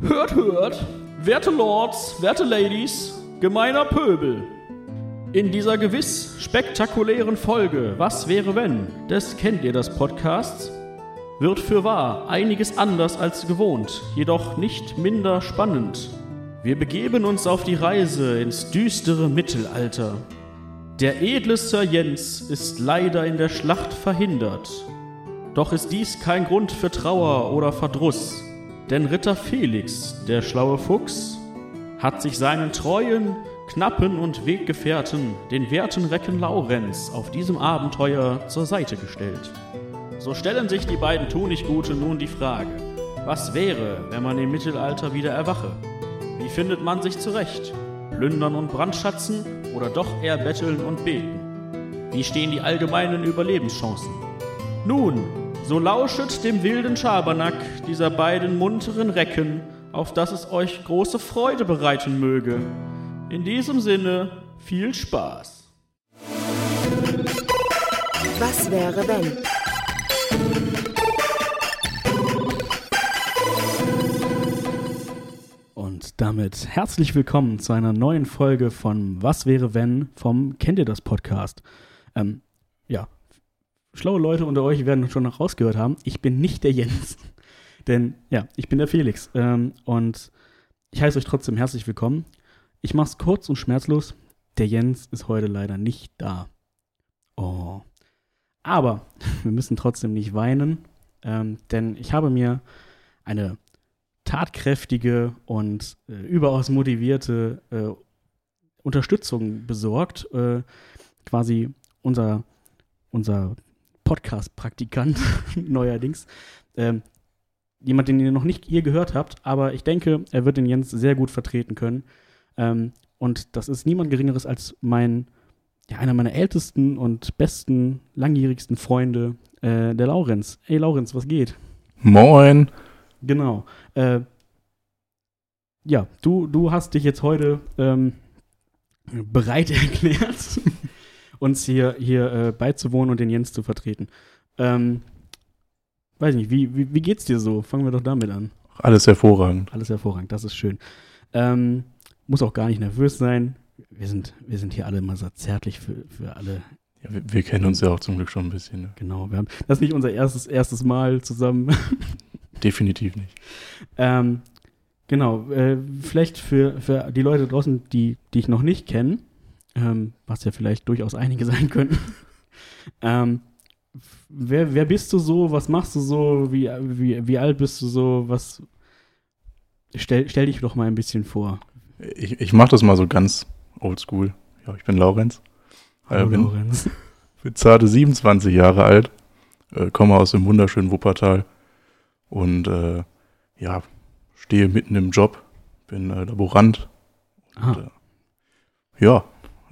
Hört, hört, werte Lords, werte Ladies, gemeiner Pöbel. In dieser gewiss spektakulären Folge Was wäre wenn des Kennt ihr das Podcasts wird für wahr einiges anders als gewohnt, jedoch nicht minder spannend. Wir begeben uns auf die Reise ins düstere Mittelalter. Der edle Sir Jens ist leider in der Schlacht verhindert. Doch ist dies kein Grund für Trauer oder Verdruss, denn Ritter Felix, der schlaue Fuchs, hat sich seinen treuen, knappen und Weggefährten, den werten Recken Laurenz, auf diesem Abenteuer zur Seite gestellt. So stellen sich die beiden Tuniggute nun die Frage, was wäre, wenn man im Mittelalter wieder erwache? Wie findet man sich zurecht? Plündern und Brandschatzen oder doch eher betteln und beten? Wie stehen die allgemeinen Überlebenschancen? Nun, so lauschet dem wilden Schabernack dieser beiden munteren Recken, auf dass es euch große Freude bereiten möge. In diesem Sinne, viel Spaß. Was wäre wenn? Und damit herzlich willkommen zu einer neuen Folge von Was wäre wenn vom Kennt ihr das Podcast. Ähm, schlaue Leute unter euch werden schon noch rausgehört haben. Ich bin nicht der Jens, denn ja, ich bin der Felix ähm, und ich heiße euch trotzdem herzlich willkommen. Ich mache es kurz und schmerzlos. Der Jens ist heute leider nicht da. Oh. Aber wir müssen trotzdem nicht weinen, ähm, denn ich habe mir eine tatkräftige und äh, überaus motivierte äh, Unterstützung besorgt. Äh, quasi unser, unser Podcast-Praktikant neuerdings. Ähm, jemand, den ihr noch nicht hier gehört habt, aber ich denke, er wird den Jens sehr gut vertreten können. Ähm, und das ist niemand Geringeres als mein, ja, einer meiner ältesten und besten, langjährigsten Freunde, äh, der Laurenz. Ey, Laurenz, was geht? Moin. Genau. Äh, ja, du, du hast dich jetzt heute ähm, bereit erklärt, uns hier, hier äh, beizuwohnen und den Jens zu vertreten. Ähm, weiß nicht, wie, wie, wie geht's dir so? Fangen wir doch damit an. Alles hervorragend. Alles hervorragend, das ist schön. Ähm, muss auch gar nicht nervös sein. Wir sind, wir sind hier alle immer so zärtlich für, für alle. Ja, wir, wir kennen uns ja auch zum Glück schon ein bisschen. Ne? Genau, wir haben, das ist nicht unser erstes, erstes Mal zusammen. Definitiv nicht. Ähm, genau, äh, vielleicht für, für die Leute draußen, die dich noch nicht kennen, ähm, was ja vielleicht durchaus einige sein könnten. ähm, wer, wer bist du so? Was machst du so? Wie, wie, wie alt bist du so? Was. Stell, stell dich doch mal ein bisschen vor. Ich, ich mache das mal so ganz oldschool. Ja, ich bin Laurenz. Hallo, äh, bin, Lorenz. bin zarte 27 Jahre alt. Äh, komme aus dem wunderschönen Wuppertal. Und äh, ja, stehe mitten im Job. Bin äh, Laborant. Ah, Und, äh, ja,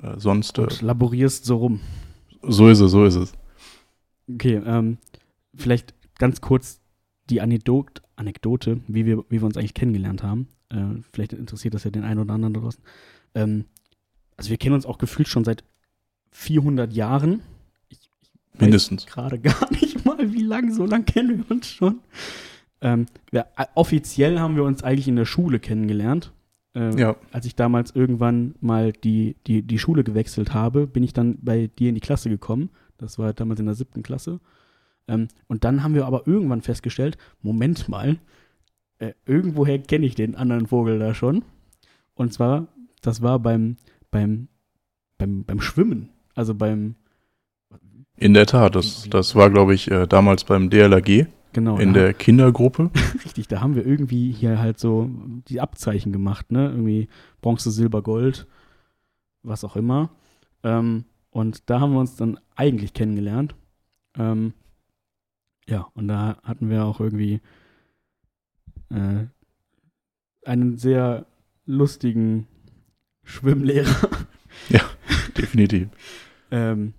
äh, sonst. Äh, und laborierst so rum. so ist es, so ist es. Okay, ähm, vielleicht ganz kurz die Anekdote, Anekdote wie, wir, wie wir uns eigentlich kennengelernt haben. Äh, vielleicht interessiert das ja den einen oder anderen draußen. Ähm, also wir kennen uns auch gefühlt schon seit 400 Jahren. Ich, ich Mindestens. gerade gar nicht mal, wie lang, so lang kennen wir uns schon. Ähm, wir, äh, offiziell haben wir uns eigentlich in der Schule kennengelernt. Äh, Ja. Als ich damals irgendwann mal die, die, die Schule gewechselt habe, bin ich dann bei dir in die Klasse gekommen. Das war damals in der siebten Klasse. Ähm, und dann haben wir aber irgendwann festgestellt, Moment mal, äh, irgendwoher kenne ich den anderen Vogel da schon. Und zwar, das war beim, beim, beim, beim Schwimmen. Also beim, In der Tat, das, das war, glaube ich, äh, damals beim DLRG genau. in der Kindergruppe. Richtig, da haben wir irgendwie hier halt so die Abzeichen gemacht, ne? Irgendwie Bronze, Silber, Gold, was auch immer. Ähm, und da haben wir uns dann eigentlich kennengelernt. Ähm, ja, und da hatten wir auch irgendwie äh, einen sehr lustigen Schwimmlehrer. Definitiv. Ähm,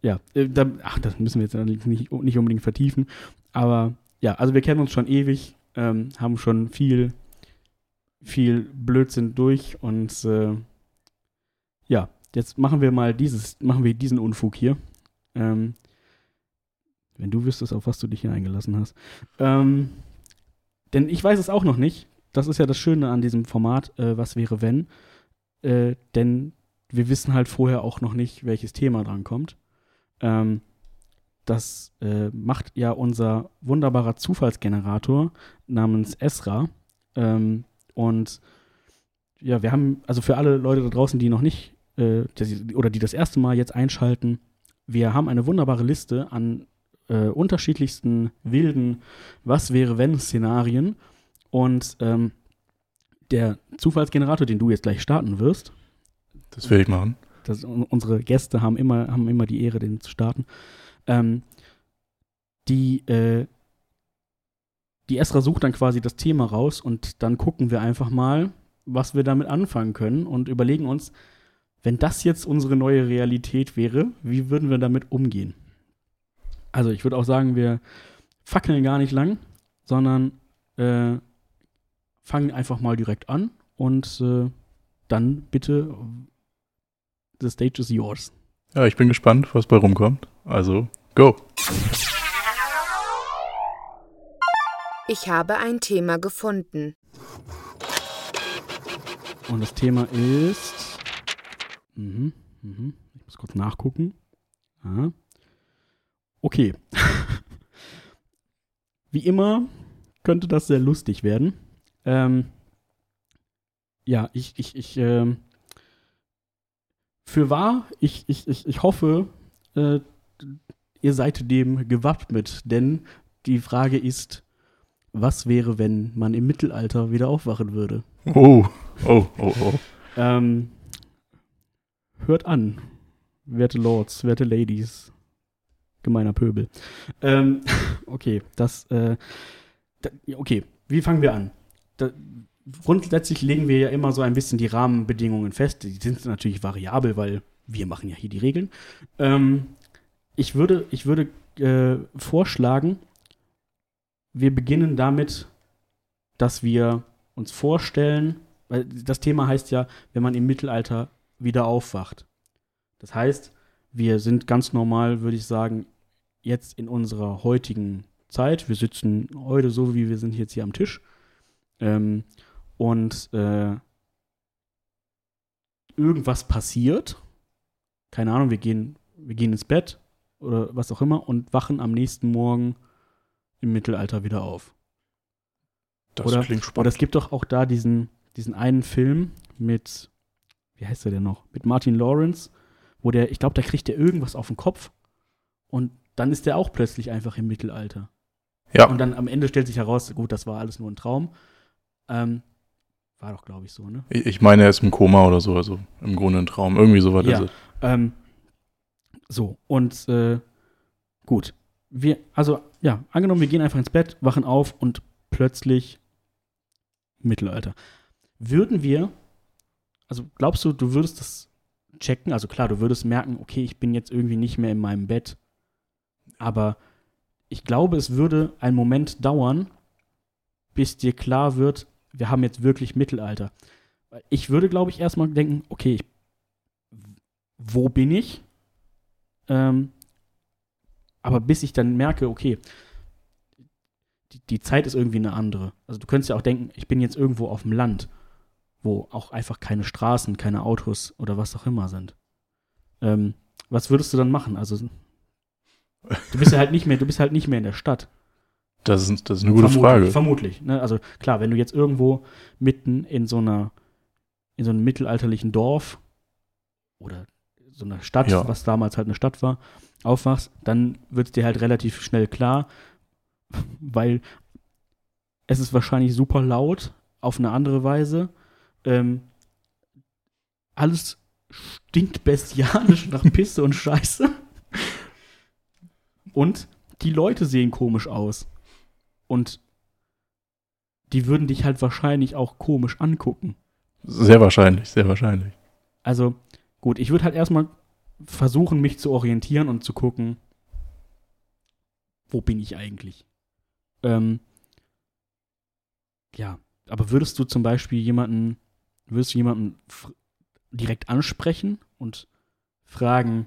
ja, äh, da, ach, das müssen wir jetzt allerdings nicht, nicht unbedingt vertiefen. Aber ja, also wir kennen uns schon ewig, ähm, haben schon viel, viel Blödsinn durch und äh, ja, jetzt machen wir mal dieses, machen wir diesen Unfug hier. Ähm, wenn du wüsstest, auf was du dich hier eingelassen hast. Ähm, denn ich weiß es auch noch nicht. das ist ja das Schöne an diesem Format, äh, was wäre wenn, äh, denn wir wissen halt vorher auch noch nicht, welches Thema drankommt. Ähm, das äh, macht ja unser wunderbarer Zufallsgenerator namens Esra. Ähm, und ja, wir haben, also für alle Leute da draußen, die noch nicht äh, oder die das erste Mal jetzt einschalten, wir haben eine wunderbare Liste an äh, unterschiedlichsten wilden Was wäre wenn Szenarien. Und ähm, der Zufallsgenerator, den du jetzt gleich starten wirst. Das werde ich machen. Das, unsere Gäste haben immer, haben immer die Ehre, den zu starten. Ähm, die, äh, die Esra sucht dann quasi das Thema raus und dann gucken wir einfach mal, was wir damit anfangen können und überlegen uns, wenn das jetzt unsere neue Realität wäre, wie würden wir damit umgehen? Also ich würde auch sagen, wir fackeln gar nicht lang, sondern äh, fangen einfach mal direkt an und äh, dann bitte, the stage is yours. Ja, ich bin gespannt, was bei rumkommt. Also, go! Ich habe ein Thema gefunden. Und das Thema ist. Mhm, mhm. Ich muss kurz nachgucken. Aha. Okay. Wie immer könnte das sehr lustig werden. Ähm, ja, ich, ich, ich, ähm, für wahr, ich, ich, ich, ich hoffe, äh, ihr seid dem gewappnet, denn die Frage ist, was wäre, wenn man im Mittelalter wieder aufwachen würde? Oh, oh, oh, oh. Ähm, hört an, werte Lords, werte Ladies, gemeiner Pöbel. Ähm, okay, das, äh, da, okay, wie fangen wir an? Da, grundsätzlich legen wir ja immer so ein bisschen die Rahmenbedingungen fest. Die sind natürlich variabel, weil wir machen ja hier die Regeln. Ähm, ich würde, ich würde äh, vorschlagen, wir beginnen damit, dass wir uns vorstellen, weil das Thema heißt ja, wenn man im Mittelalter wieder aufwacht. Das heißt, wir sind ganz normal, würde ich sagen, jetzt in unserer heutigen Zeit. Wir sitzen heute so, wie wir sind jetzt hier am Tisch. Ähm, und äh, irgendwas passiert. Keine Ahnung, wir gehen, wir gehen ins Bett oder was auch immer und wachen am nächsten Morgen im Mittelalter wieder auf. Das oder, klingt spannend. Oder es gibt doch auch da diesen, diesen einen Film mit, wie heißt der denn noch? Mit Martin Lawrence, wo der, ich glaube, da kriegt der irgendwas auf den Kopf und dann ist der auch plötzlich einfach im Mittelalter. Ja. Und dann am Ende stellt sich heraus, gut, das war alles nur ein Traum. Ähm, war doch, glaube ich, so, ne? Ich meine, er ist im Koma oder so, also im Grunde ein Traum. Irgendwie so war Ja. das. Ähm, so, und äh, gut. Wir, also, ja, angenommen, wir gehen einfach ins Bett, wachen auf und plötzlich Mittelalter. Würden wir, also glaubst du, du würdest das checken? Also klar, du würdest merken, okay, ich bin jetzt irgendwie nicht mehr in meinem Bett. Aber ich glaube, es würde einen Moment dauern, bis dir klar wird, wir haben jetzt wirklich Mittelalter. Ich würde, glaube ich, erstmal denken, okay, ich, wo bin ich? Ähm, aber bis ich dann merke, okay, die, die Zeit ist irgendwie eine andere. Also du könntest ja auch denken, ich bin jetzt irgendwo auf dem Land, wo auch einfach keine Straßen, keine Autos oder was auch immer sind. Ähm, was würdest du dann machen? Also du bist ja halt nicht mehr, du bist halt nicht mehr in der Stadt. Das ist, das ist eine gute vermutlich, Frage. Vermutlich. Ne? Also klar, wenn du jetzt irgendwo mitten in so einer, in so einem mittelalterlichen Dorf oder so einer Stadt, Ja. was damals halt eine Stadt war, aufwachst, dann wird es dir halt relativ schnell klar, weil es ist wahrscheinlich super laut auf eine andere Weise. Ähm, alles stinkt bestialisch nach Pisse und Scheiße. Und die Leute sehen komisch aus. Und die würden dich halt wahrscheinlich auch komisch angucken. Sehr wahrscheinlich, sehr wahrscheinlich. Also, gut, ich würde halt erstmal versuchen, mich zu orientieren und zu gucken, wo bin ich eigentlich? Ähm, ja, aber würdest du zum Beispiel jemanden, würdest du jemanden direkt ansprechen und fragen,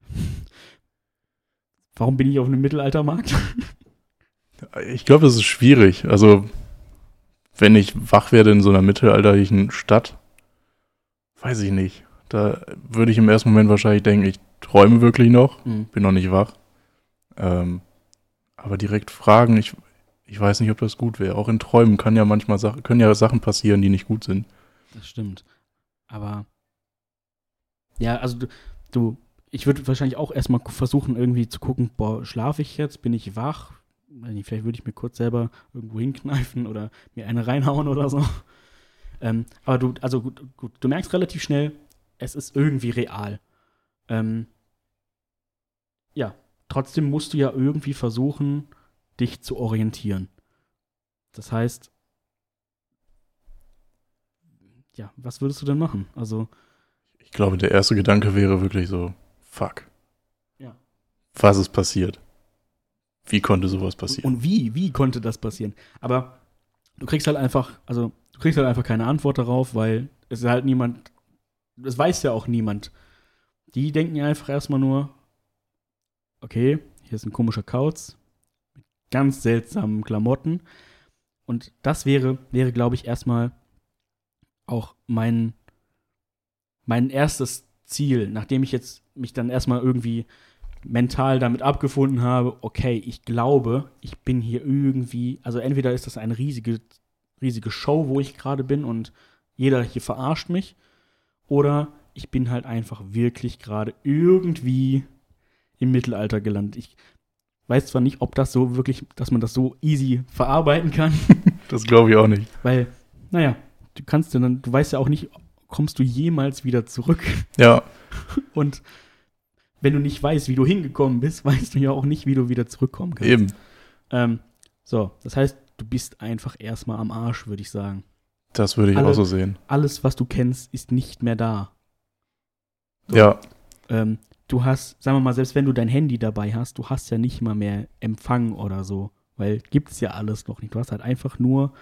warum bin ich auf einem Mittelaltermarkt? Ich glaube, das ist schwierig. Also, wenn ich wach werde in so einer mittelalterlichen Stadt, weiß ich nicht. Da würde ich im ersten Moment wahrscheinlich denken, ich träume wirklich noch, Mhm. bin noch nicht wach. Ähm, aber direkt fragen, ich, ich weiß nicht, ob das gut wäre. Auch in Träumen kann ja manchmal Sachen, können ja Sachen passieren, die nicht gut sind. Das stimmt. Aber ja, also du, du ich würde wahrscheinlich auch erstmal versuchen, irgendwie zu gucken, boah, schlafe ich jetzt, bin ich wach? Vielleicht würde ich mir kurz selber irgendwo hinkneifen oder mir eine reinhauen oder so. Ähm, aber du, also gut, gut, du merkst relativ schnell, es ist irgendwie real. Ähm, ja, trotzdem musst du ja irgendwie versuchen, dich zu orientieren. Das heißt, ja, was würdest du denn machen? Also, Ich glaube, der erste Gedanke wäre wirklich so, fuck. Ja. Was ist passiert? Wie konnte sowas passieren? und wie, wie konnte das passieren? Aber du kriegst halt einfach, also, du kriegst halt einfach keine Antwort darauf, weil es halt niemand, das weiß ja auch niemand. Die denken ja einfach erstmal nur, okay, hier ist ein komischer Kauz mit ganz seltsamen Klamotten. Und das wäre, wäre, glaube ich, erstmal auch mein, mein erstes Ziel, nachdem ich jetzt mich dann erstmal irgendwie mental damit abgefunden habe, okay, ich glaube, ich bin hier irgendwie, also entweder ist das eine riesige, riesige Show, wo ich gerade bin und jeder hier verarscht mich, oder ich bin halt einfach wirklich gerade irgendwie im Mittelalter gelandet. Ich weiß zwar nicht, ob das so wirklich, dass man das so easy verarbeiten kann, Das glaube ich auch nicht. weil, naja, du kannst ja dann, du weißt ja auch nicht, kommst du jemals wieder zurück. Ja, Und wenn du nicht weißt, wie du hingekommen bist, weißt du ja auch nicht, wie du wieder zurückkommen kannst. eben. Ähm, so, das heißt, du bist einfach erstmal am Arsch, würde ich sagen. Das würde ich Alle- auch so sehen. Alles, was du kennst, ist nicht mehr da. So. Ja, Ähm, du hast, sagen wir mal, selbst wenn du dein Handy dabei hast, du hast ja nicht mal mehr Empfang oder so, weil gibt's ja alles noch nicht. Du hast halt einfach nur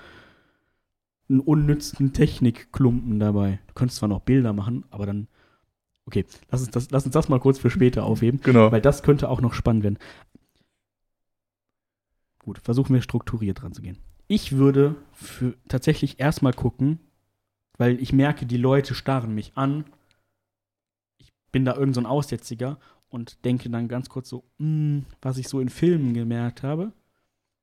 einen unnützen Technikklumpen dabei. Du könntest zwar noch Bilder machen, aber dann, okay, lass uns das, lass uns das mal kurz für später aufheben. genau. Weil das könnte auch noch spannend werden. Gut, versuchen wir strukturiert dran zu gehen. Ich würde für tatsächlich erstmal gucken, weil ich merke, die Leute starren mich an. Ich bin da irgend so ein Aussätziger und denke dann ganz kurz so, "Hm, was ich so in Filmen gemerkt habe,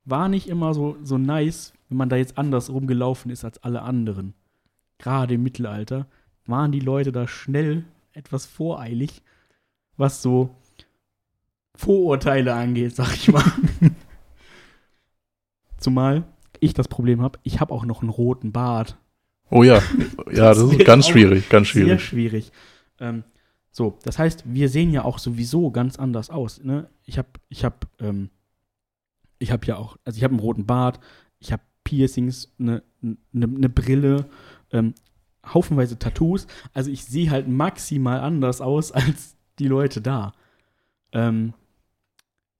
war nicht immer so, so nice, wenn man da jetzt anders rumgelaufen ist als alle anderen. Gerade im Mittelalter waren die Leute da schnell etwas voreilig, was so Vorurteile angeht, sag ich mal. Zumal ich das Problem habe, ich habe auch noch einen roten Bart. Oh ja, ja, das, Das ist ganz schwierig, ganz Sehr schwierig. schwierig. Ähm, so, das heißt, wir sehen ja auch sowieso ganz anders aus. Ne? Ich habe, ich habe, ähm, ich habe ja auch, also ich habe einen roten Bart, ich habe Piercings, eine ne, ne Brille, ähm, haufenweise Tattoos. Also ich sehe halt maximal anders aus als die Leute da. Ähm,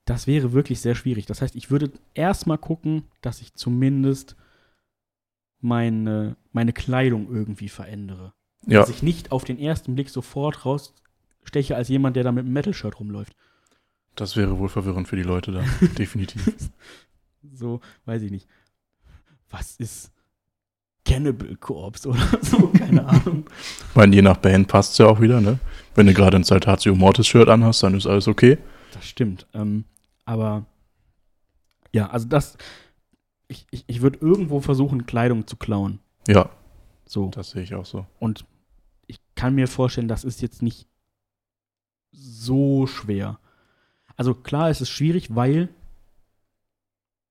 das wäre wirklich sehr schwierig. Das heißt, ich würde erstmal gucken, dass ich zumindest meine, meine Kleidung irgendwie verändere Ja, dass ich nicht auf den ersten Blick sofort raussteche als jemand, der da mit einem Metal-Shirt rumläuft. das wäre wohl verwirrend für die Leute da. Definitiv. So, weiß ich nicht. Was ist Cannibal Corpse oder so? Keine Ahnung. Ich meine, je nach Band passt es ja auch wieder, ne? Wenn du gerade ein Saltatio Mortis-Shirt anhast, dann ist alles okay. Das stimmt. Ähm, aber ja, also das. Ich, ich, ich würde irgendwo versuchen, Kleidung zu klauen. Ja, So. das sehe ich auch so. Und ich kann mir vorstellen, das ist jetzt nicht so schwer. Also klar, es ist schwierig, weil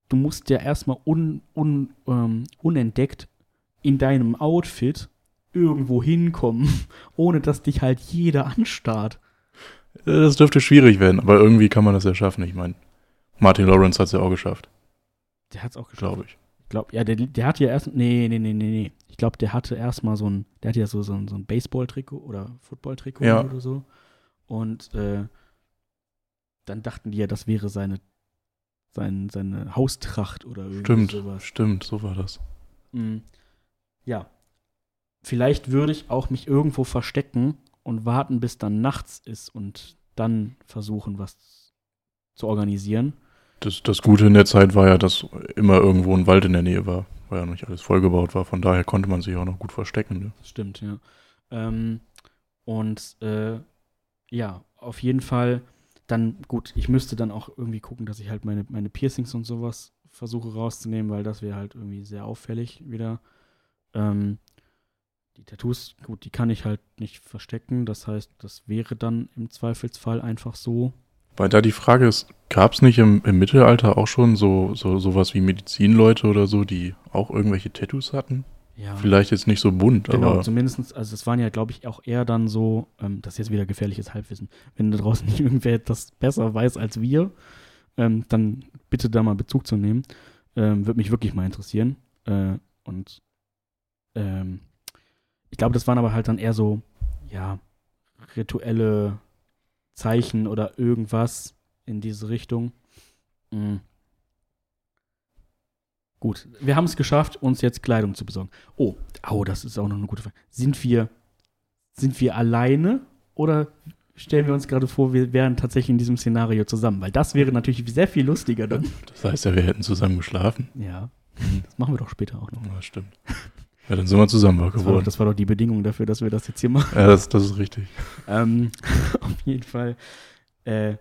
du musst ja erstmal un, un, ähm, unentdeckt in deinem Outfit irgendwo hinkommen, ohne dass dich halt jeder anstarrt. Äh, Das dürfte schwierig werden, aber irgendwie kann man das ja schaffen. Ich meine, Martin Lawrence hat es ja auch geschafft, Der hat's auch geschafft. glaube ich. Ich glaube, ja, der, der hatte ja erst. Nee, nee, nee, nee, nee. Ich glaube, der hatte erstmal so ein. Der hatte ja so, so ein, so ein Baseball-Trikot oder Football-Trikot Ja. oder so. Und äh, dann dachten die ja, das wäre seine, sein, seine Haustracht oder irgendwie Stimmt, sowas. stimmt, so war das. Mhm. Ja. Vielleicht würde ich auch mich irgendwo verstecken und warten, bis dann nachts ist und dann versuchen, was zu organisieren. Das, das Gute in der Zeit war ja, dass immer irgendwo ein Wald in der Nähe war. weil ja noch nicht alles vollgebaut war. Von daher konnte man sich auch noch gut verstecken. Ne? Das stimmt, ja. Ähm, und äh, ja, auf jeden Fall dann, gut, ich müsste dann auch irgendwie gucken, dass ich halt meine, meine Piercings und sowas versuche rauszunehmen, weil das wäre halt irgendwie sehr auffällig wieder. Ähm, die Tattoos, gut, die kann ich halt nicht verstecken. Das heißt, das wäre dann im Zweifelsfall einfach so. Weil da die Frage ist, gab es nicht im, im, Mittelalter auch schon so, so sowas wie Medizinleute oder so, die auch irgendwelche Tattoos hatten? Ja. Vielleicht jetzt nicht so bunt, genau, aber. zumindest, also es waren ja, glaube ich, auch eher dann so, ähm, das ist jetzt wieder gefährliches Halbwissen. Wenn da draußen irgendwer das besser weiß als wir, ähm, dann bitte da mal Bezug zu nehmen. Ähm, Würde mich wirklich mal interessieren. Äh, und ähm, ich glaube, das waren aber halt dann eher so, ja, rituelle Zeichen oder irgendwas in diese Richtung. Mhm. Gut, wir haben es geschafft, uns jetzt Kleidung zu besorgen. Oh, oh, das ist auch noch eine gute Frage. Sind wir, sind wir alleine oder stellen wir uns gerade vor, wir wären tatsächlich in diesem Szenario zusammen? Weil das wäre natürlich sehr viel lustiger dann. Das heißt ja, wir hätten zusammen geschlafen. Ja, das machen wir doch später auch noch. Ja, stimmt. Ja, dann sind wir zusammen geworden. Das war, doch, das war doch die Bedingung dafür, dass wir das jetzt hier machen. Ja, das, das ist richtig. ähm, auf jeden Fall. Äh,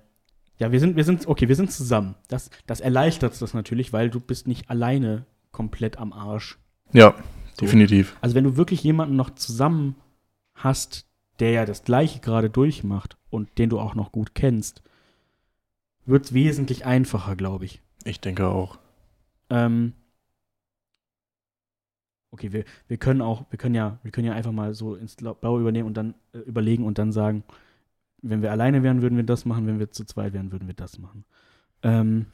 ja, wir sind, wir sind, okay, wir sind zusammen. Das, das erleichtert das natürlich, weil du bist nicht alleine komplett am Arsch. Ja, so. definitiv. Also wenn du wirklich jemanden noch zusammen hast, der ja das Gleiche gerade durchmacht und den du auch noch gut kennst, wird es wesentlich einfacher, glaube ich. Ich denke auch. Ähm, okay, wir, wir können auch, wir können ja, wir können ja einfach mal so ins Blaue übernehmen und dann äh, überlegen und dann sagen, wenn wir alleine wären, würden wir das machen, wenn wir zu zweit wären, würden wir das machen. Ähm,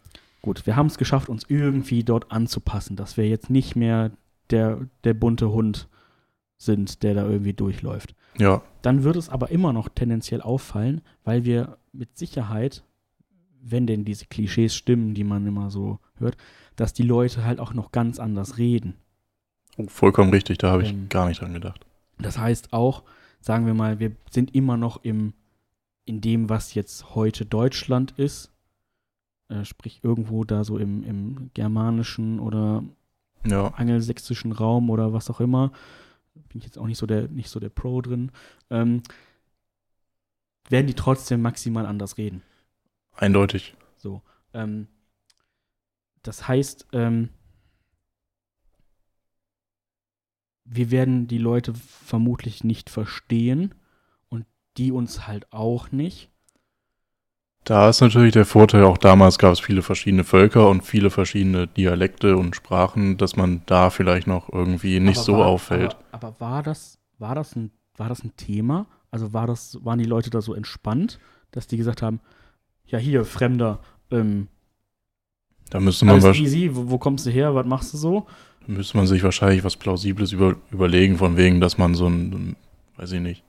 gut, wir haben es geschafft, uns irgendwie dort anzupassen, dass wir jetzt nicht mehr der, der bunte Hund sind, der da irgendwie durchläuft. Ja. Dann wird es aber immer noch tendenziell auffallen, weil wir mit Sicherheit, wenn denn diese Klischees stimmen, die man immer so hört, dass die Leute halt auch noch ganz anders reden. Oh, vollkommen richtig, da habe ich ähm, gar nicht dran gedacht. Das heißt auch, sagen wir mal, wir sind immer noch im in dem, was jetzt heute Deutschland ist, äh, sprich irgendwo da so im, im germanischen oder ja. angelsächsischen Raum oder was auch immer, bin ich jetzt auch nicht so der, nicht so der Pro drin, ähm, werden die trotzdem maximal anders reden. Eindeutig. So. Ähm, das heißt, ähm, wir werden die Leute vermutlich nicht verstehen die uns halt auch nicht. Da ist natürlich der Vorteil, auch damals gab es viele verschiedene Völker und viele verschiedene Dialekte und Sprachen, dass man da vielleicht noch irgendwie nicht aber so war, auffällt. Aber, aber, war das, war das ein, war das ein Thema? Also war das, waren die Leute da so entspannt, dass die gesagt haben, ja hier, Fremder, ähm, da müsste man alles easy, wo, wo, kommst du her, was machst du so? Müsste man sich wahrscheinlich was Plausibles über, überlegen, von wegen, dass man so ein, weiß ich nicht,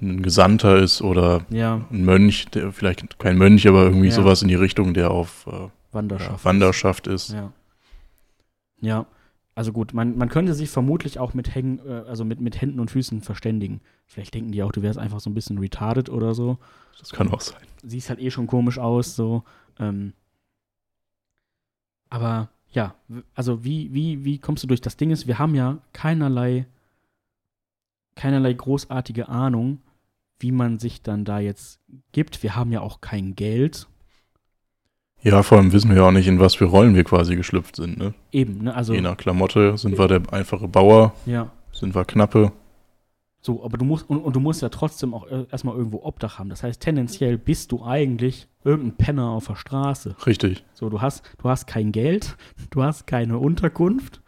ein Gesandter ist oder ja. ein Mönch, der vielleicht kein Mönch, aber irgendwie ja. sowas in die Richtung, der auf äh, Wanderschaft, ja, Wanderschaft ist. ist. Ja. ja. Also gut, man, man könnte sich vermutlich auch mit Hängen, äh, also mit, mit Händen und Füßen verständigen. Vielleicht denken die auch, du wärst einfach so ein bisschen retarded oder so. Das kann auch sein. Siehst halt eh schon komisch aus, so. Ähm, aber ja, also wie, wie, wie kommst du durch? Das Ding ist, wir haben ja keinerlei, keinerlei großartige Ahnung, wie man sich dann da jetzt gibt. Wir haben ja auch kein Geld. Ja, vor allem wissen wir ja auch nicht, in was für Rollen wir quasi geschlüpft sind. Ne? Eben, ne? Also, Je nach Klamotte sind wir der einfache Bauer, ja. sind wir Knappe. So, aber du musst, und, und du musst ja trotzdem auch erstmal irgendwo Obdach haben. Das heißt, tendenziell bist du eigentlich irgendein Penner auf der Straße. Richtig. So, du hast, du hast kein Geld, du hast keine Unterkunft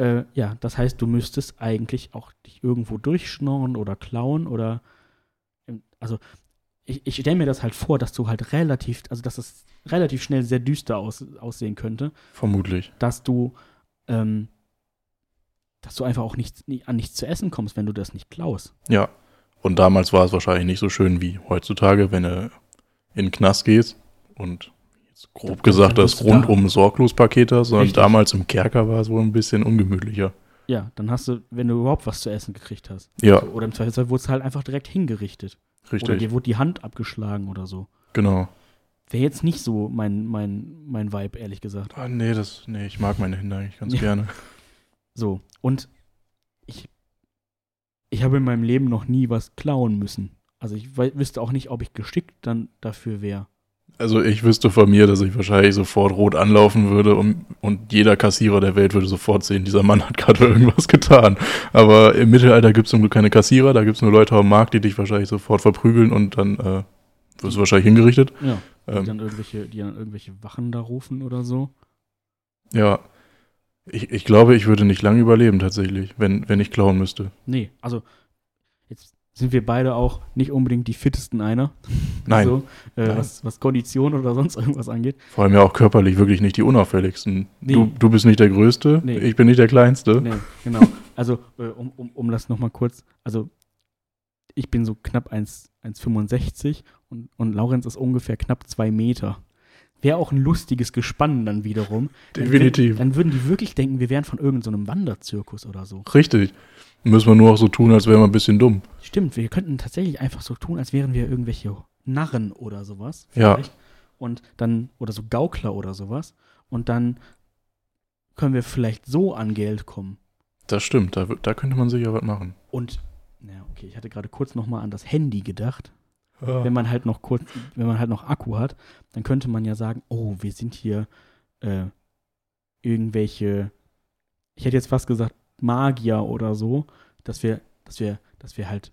äh, ja, das heißt, du müsstest eigentlich auch dich irgendwo durchschnorren oder klauen oder. Also, ich, ich stelle mir das halt vor, dass du halt relativ, also dass es relativ schnell sehr düster aus, aussehen könnte. Vermutlich. Dass du, ähm, dass du einfach auch nicht, nie, an nichts zu essen kommst, wenn du das nicht klaust. Ja. Und damals war es wahrscheinlich nicht so schön wie heutzutage, wenn du in den Knast gehst und grob gesagt das rundum sorglos Paket hast, sondern Richtig. damals im Kerker war es wohl ein bisschen ungemütlicher. Ja, dann hast du, wenn du überhaupt was zu essen gekriegt hast. Ja. Oder im Zweifelsfall wurde es halt einfach direkt hingerichtet. Richtig. Oder dir wurde die Hand abgeschlagen oder so. Genau. wäre jetzt nicht so mein, mein, mein Vibe, ehrlich gesagt. Ah, nee, das, nee, ich mag meine Hände eigentlich ganz Ja. gerne. So, und ich, ich habe in meinem Leben noch nie was klauen müssen. Also ich wüsste auch nicht, ob ich geschickt dann dafür wäre. Also ich wüsste von mir, dass ich wahrscheinlich sofort rot anlaufen würde und, und jeder Kassierer der Welt würde sofort sehen, dieser Mann hat gerade irgendwas getan. Aber im Mittelalter gibt es zum Glück keine Kassierer, da gibt es nur Leute am Markt, die dich wahrscheinlich sofort verprügeln und dann äh, wirst du wahrscheinlich hingerichtet. Ja. Die Ähm, dann irgendwelche, die dann irgendwelche Wachen da rufen oder so. ja, ich, ich glaube, ich würde nicht lange überleben tatsächlich, wenn, wenn ich klauen müsste. Nee, also jetzt sind wir beide auch nicht unbedingt die fittesten einer. Nein. So, äh, Nein. Was, was Kondition oder sonst irgendwas angeht. Vor allem ja auch körperlich wirklich nicht die unauffälligsten. Nee. Du, du bist nicht der Größte, Nee. ich bin nicht der Kleinste. Nee, genau. Also, äh, um, um, um das nochmal kurz, also ich bin so knapp 1 1,65 und, und Laurenz ist ungefähr knapp zwei Meter. Wäre auch ein lustiges Gespann dann wiederum. Dann Definitiv. wür- Dann würden die wirklich denken, wir wären von irgendeinem so einem Wanderzirkus oder so. Richtig. Müssen wir nur auch so tun, als wären wir ein bisschen dumm. Stimmt, wir könnten tatsächlich einfach so tun, als wären wir irgendwelche Narren oder sowas. Ja. vielleicht. Und dann, oder so Gaukler oder sowas. Und dann können wir vielleicht so an Geld kommen. Das stimmt, da, da könnte man sicher was machen. Und, naja, okay, ich hatte gerade kurz nochmal an das Handy gedacht. Wenn man halt noch kurz, wenn man halt noch Akku hat, dann könnte man ja sagen, oh, wir sind hier äh, irgendwelche, ich hätte jetzt fast gesagt, Magier oder so, dass wir, dass wir, dass wir halt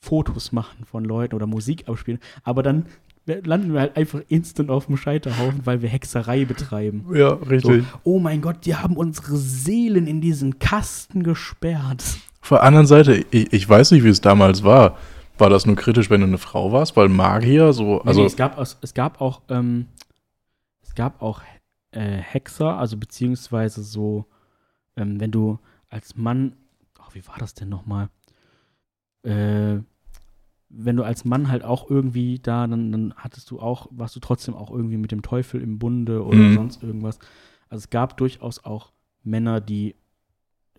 Fotos machen von Leuten oder Musik abspielen, aber dann landen wir halt einfach instant auf dem Scheiterhaufen, weil wir Hexerei betreiben. Ja, richtig. Oh mein Gott, die haben unsere Seelen in diesen Kasten gesperrt. Auf der anderen Seite, ich, ich weiß nicht, wie es damals war. War das nur kritisch, wenn du eine Frau warst? Weil Magier so, Nee, also nee, es gab, aus- es gab auch, ähm, es gab auch äh, Hexer, also beziehungsweise so, ähm, wenn du als Mann, oh, wie war das denn nochmal? Äh, wenn du als Mann halt auch irgendwie da, dann, dann hattest du auch, warst du trotzdem auch irgendwie mit dem Teufel im Bunde oder Mhm. sonst irgendwas. Also es gab durchaus auch Männer, die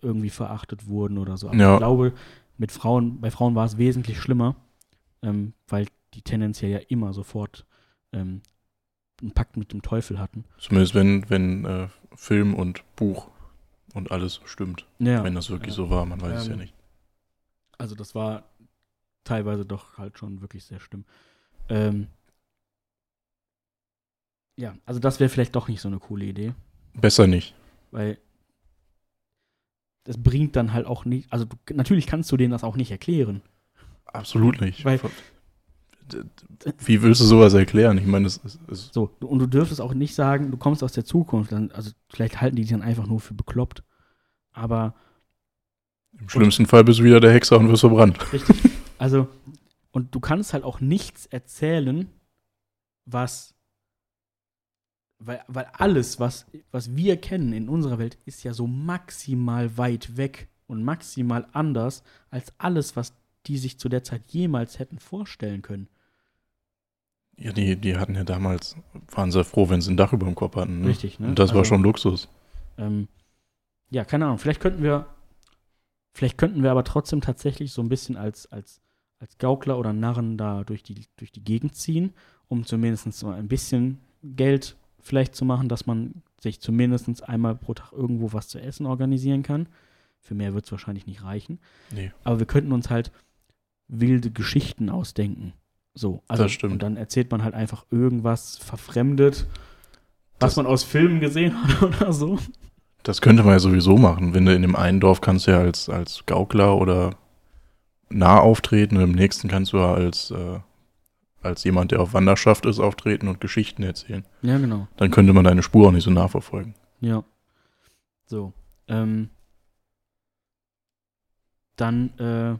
irgendwie verachtet wurden oder so. Aber Ja. ich glaube, mit Frauen, bei Frauen war es wesentlich schlimmer, ähm, weil die tendenziell ja immer sofort ähm, einen Pakt mit dem Teufel hatten. zumindest wenn, wenn äh, Film und Buch und alles stimmt. Ja. Wenn das wirklich ja. so war, man weiß es ja Ähm, nicht. Also das war teilweise doch halt schon wirklich sehr schlimm. Ähm, ja, also das wäre vielleicht doch nicht so eine coole Idee, Besser nicht. weil das bringt dann halt auch nicht, also du, natürlich kannst du denen das auch nicht erklären. Absolut nicht. Weil- Wie willst du sowas erklären? Ich meine, es ist, So, und du dürftest auch nicht sagen, du kommst aus der Zukunft, dann, also vielleicht halten die dich dann einfach nur für bekloppt. Aber im schlimmsten Fall bist du wieder der Hexer und wirst verbrannt. Richtig. Also, und du kannst halt auch nichts erzählen, was. Weil, weil alles, was, was wir kennen in unserer Welt, ist ja so maximal weit weg und maximal anders als alles, was die sich zu der Zeit jemals hätten vorstellen können. Ja, die, die hatten ja damals, waren sehr froh, wenn sie ein Dach über dem Kopf hatten. Ne? Richtig, ne? Und das war Also- schon Luxus. Ähm, ja, keine Ahnung. Vielleicht könnten wir, vielleicht könnten wir aber trotzdem tatsächlich so ein bisschen als, als, als Gaukler oder Narren da durch die, durch die Gegend ziehen, um zumindest so ein bisschen Geld vielleicht zu machen, dass man sich zumindest einmal pro Tag irgendwo was zu essen organisieren kann. Für mehr wird es wahrscheinlich nicht reichen. Nee. Aber wir könnten uns halt wilde Geschichten ausdenken. So, also Das stimmt. und dann erzählt man halt einfach irgendwas verfremdet, was Das- man aus Filmen gesehen hat oder so. Das könnte man ja sowieso machen. Wenn du in dem einen Dorf kannst du ja als, als Gaukler oder nah auftreten und im nächsten kannst du ja als, äh, als jemand, der auf Wanderschaft ist, auftreten und Geschichten erzählen. Ja, genau. Dann könnte man deine Spur auch nicht so nachverfolgen. Ja. So. Ähm, dann, äh,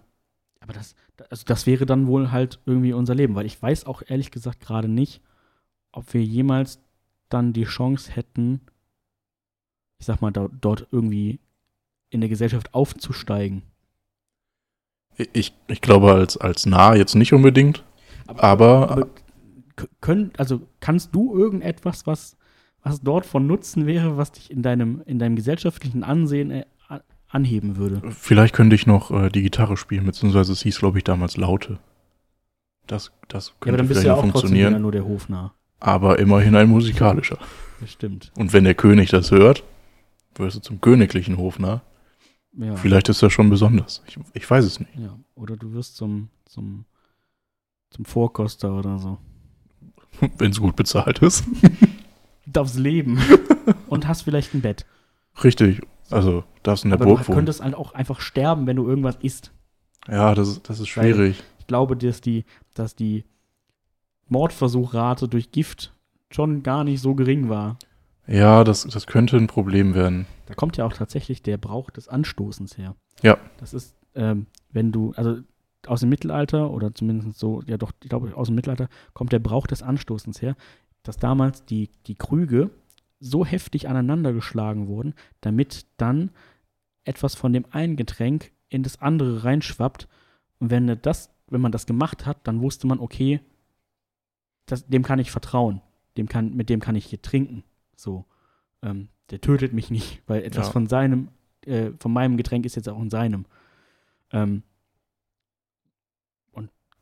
aber das, also das wäre dann wohl halt irgendwie unser Leben, weil ich weiß auch ehrlich gesagt gerade nicht, ob wir jemals dann die Chance hätten, ich sag mal, dort, dort irgendwie in der Gesellschaft aufzusteigen. Ich, ich glaube, als, als nah jetzt nicht unbedingt, aber, Aber k- können, also kannst du irgendetwas, was, was dort von Nutzen wäre, was dich in deinem, in deinem gesellschaftlichen Ansehen äh, anheben würde? vielleicht könnte ich noch äh, die Gitarre spielen, beziehungsweise es hieß, glaube ich, damals Laute. Das, das Ja, aber könnte dann bist du ja auch trotzdem funktionieren. nur der Hofnarr. aber immerhin ein musikalischer. Das stimmt. Und wenn der König das hört, wirst du zum königlichen Hofnarr. Ja. Vielleicht ist das schon besonders. Ich, ich weiß es nicht. ja. Oder du wirst zum, zum, zum Vorkoster oder so. Wenn es gut bezahlt ist. Du darfst leben und hast vielleicht ein Bett. Richtig. Also darfst in der Aber Burg du wohnen. könntest halt auch einfach sterben, wenn du irgendwas isst. Ja, das, ist- das ist schwierig. Ich glaube, dass die, dass die Mordversuchrate durch Gift schon gar nicht so gering war. Ja, das, das könnte ein Problem werden. Da kommt ja auch tatsächlich der Brauch des Anstoßens her. Ja. Das ist, ähm, wenn du, also aus dem Mittelalter oder zumindest so, ja doch, ich glaube aus dem Mittelalter kommt der Brauch des Anstoßens her, dass damals die, die Krüge so heftig aneinander geschlagen wurden, damit dann etwas von dem einen Getränk in das andere reinschwappt. Und wenn das, wenn man das gemacht hat, dann wusste man, okay, das, dem kann ich vertrauen. Dem kann, mit dem kann ich hier trinken. So. Ähm, der tötet mich nicht, weil etwas Ja. von seinem, äh, von meinem Getränk ist jetzt auch in seinem. Ähm,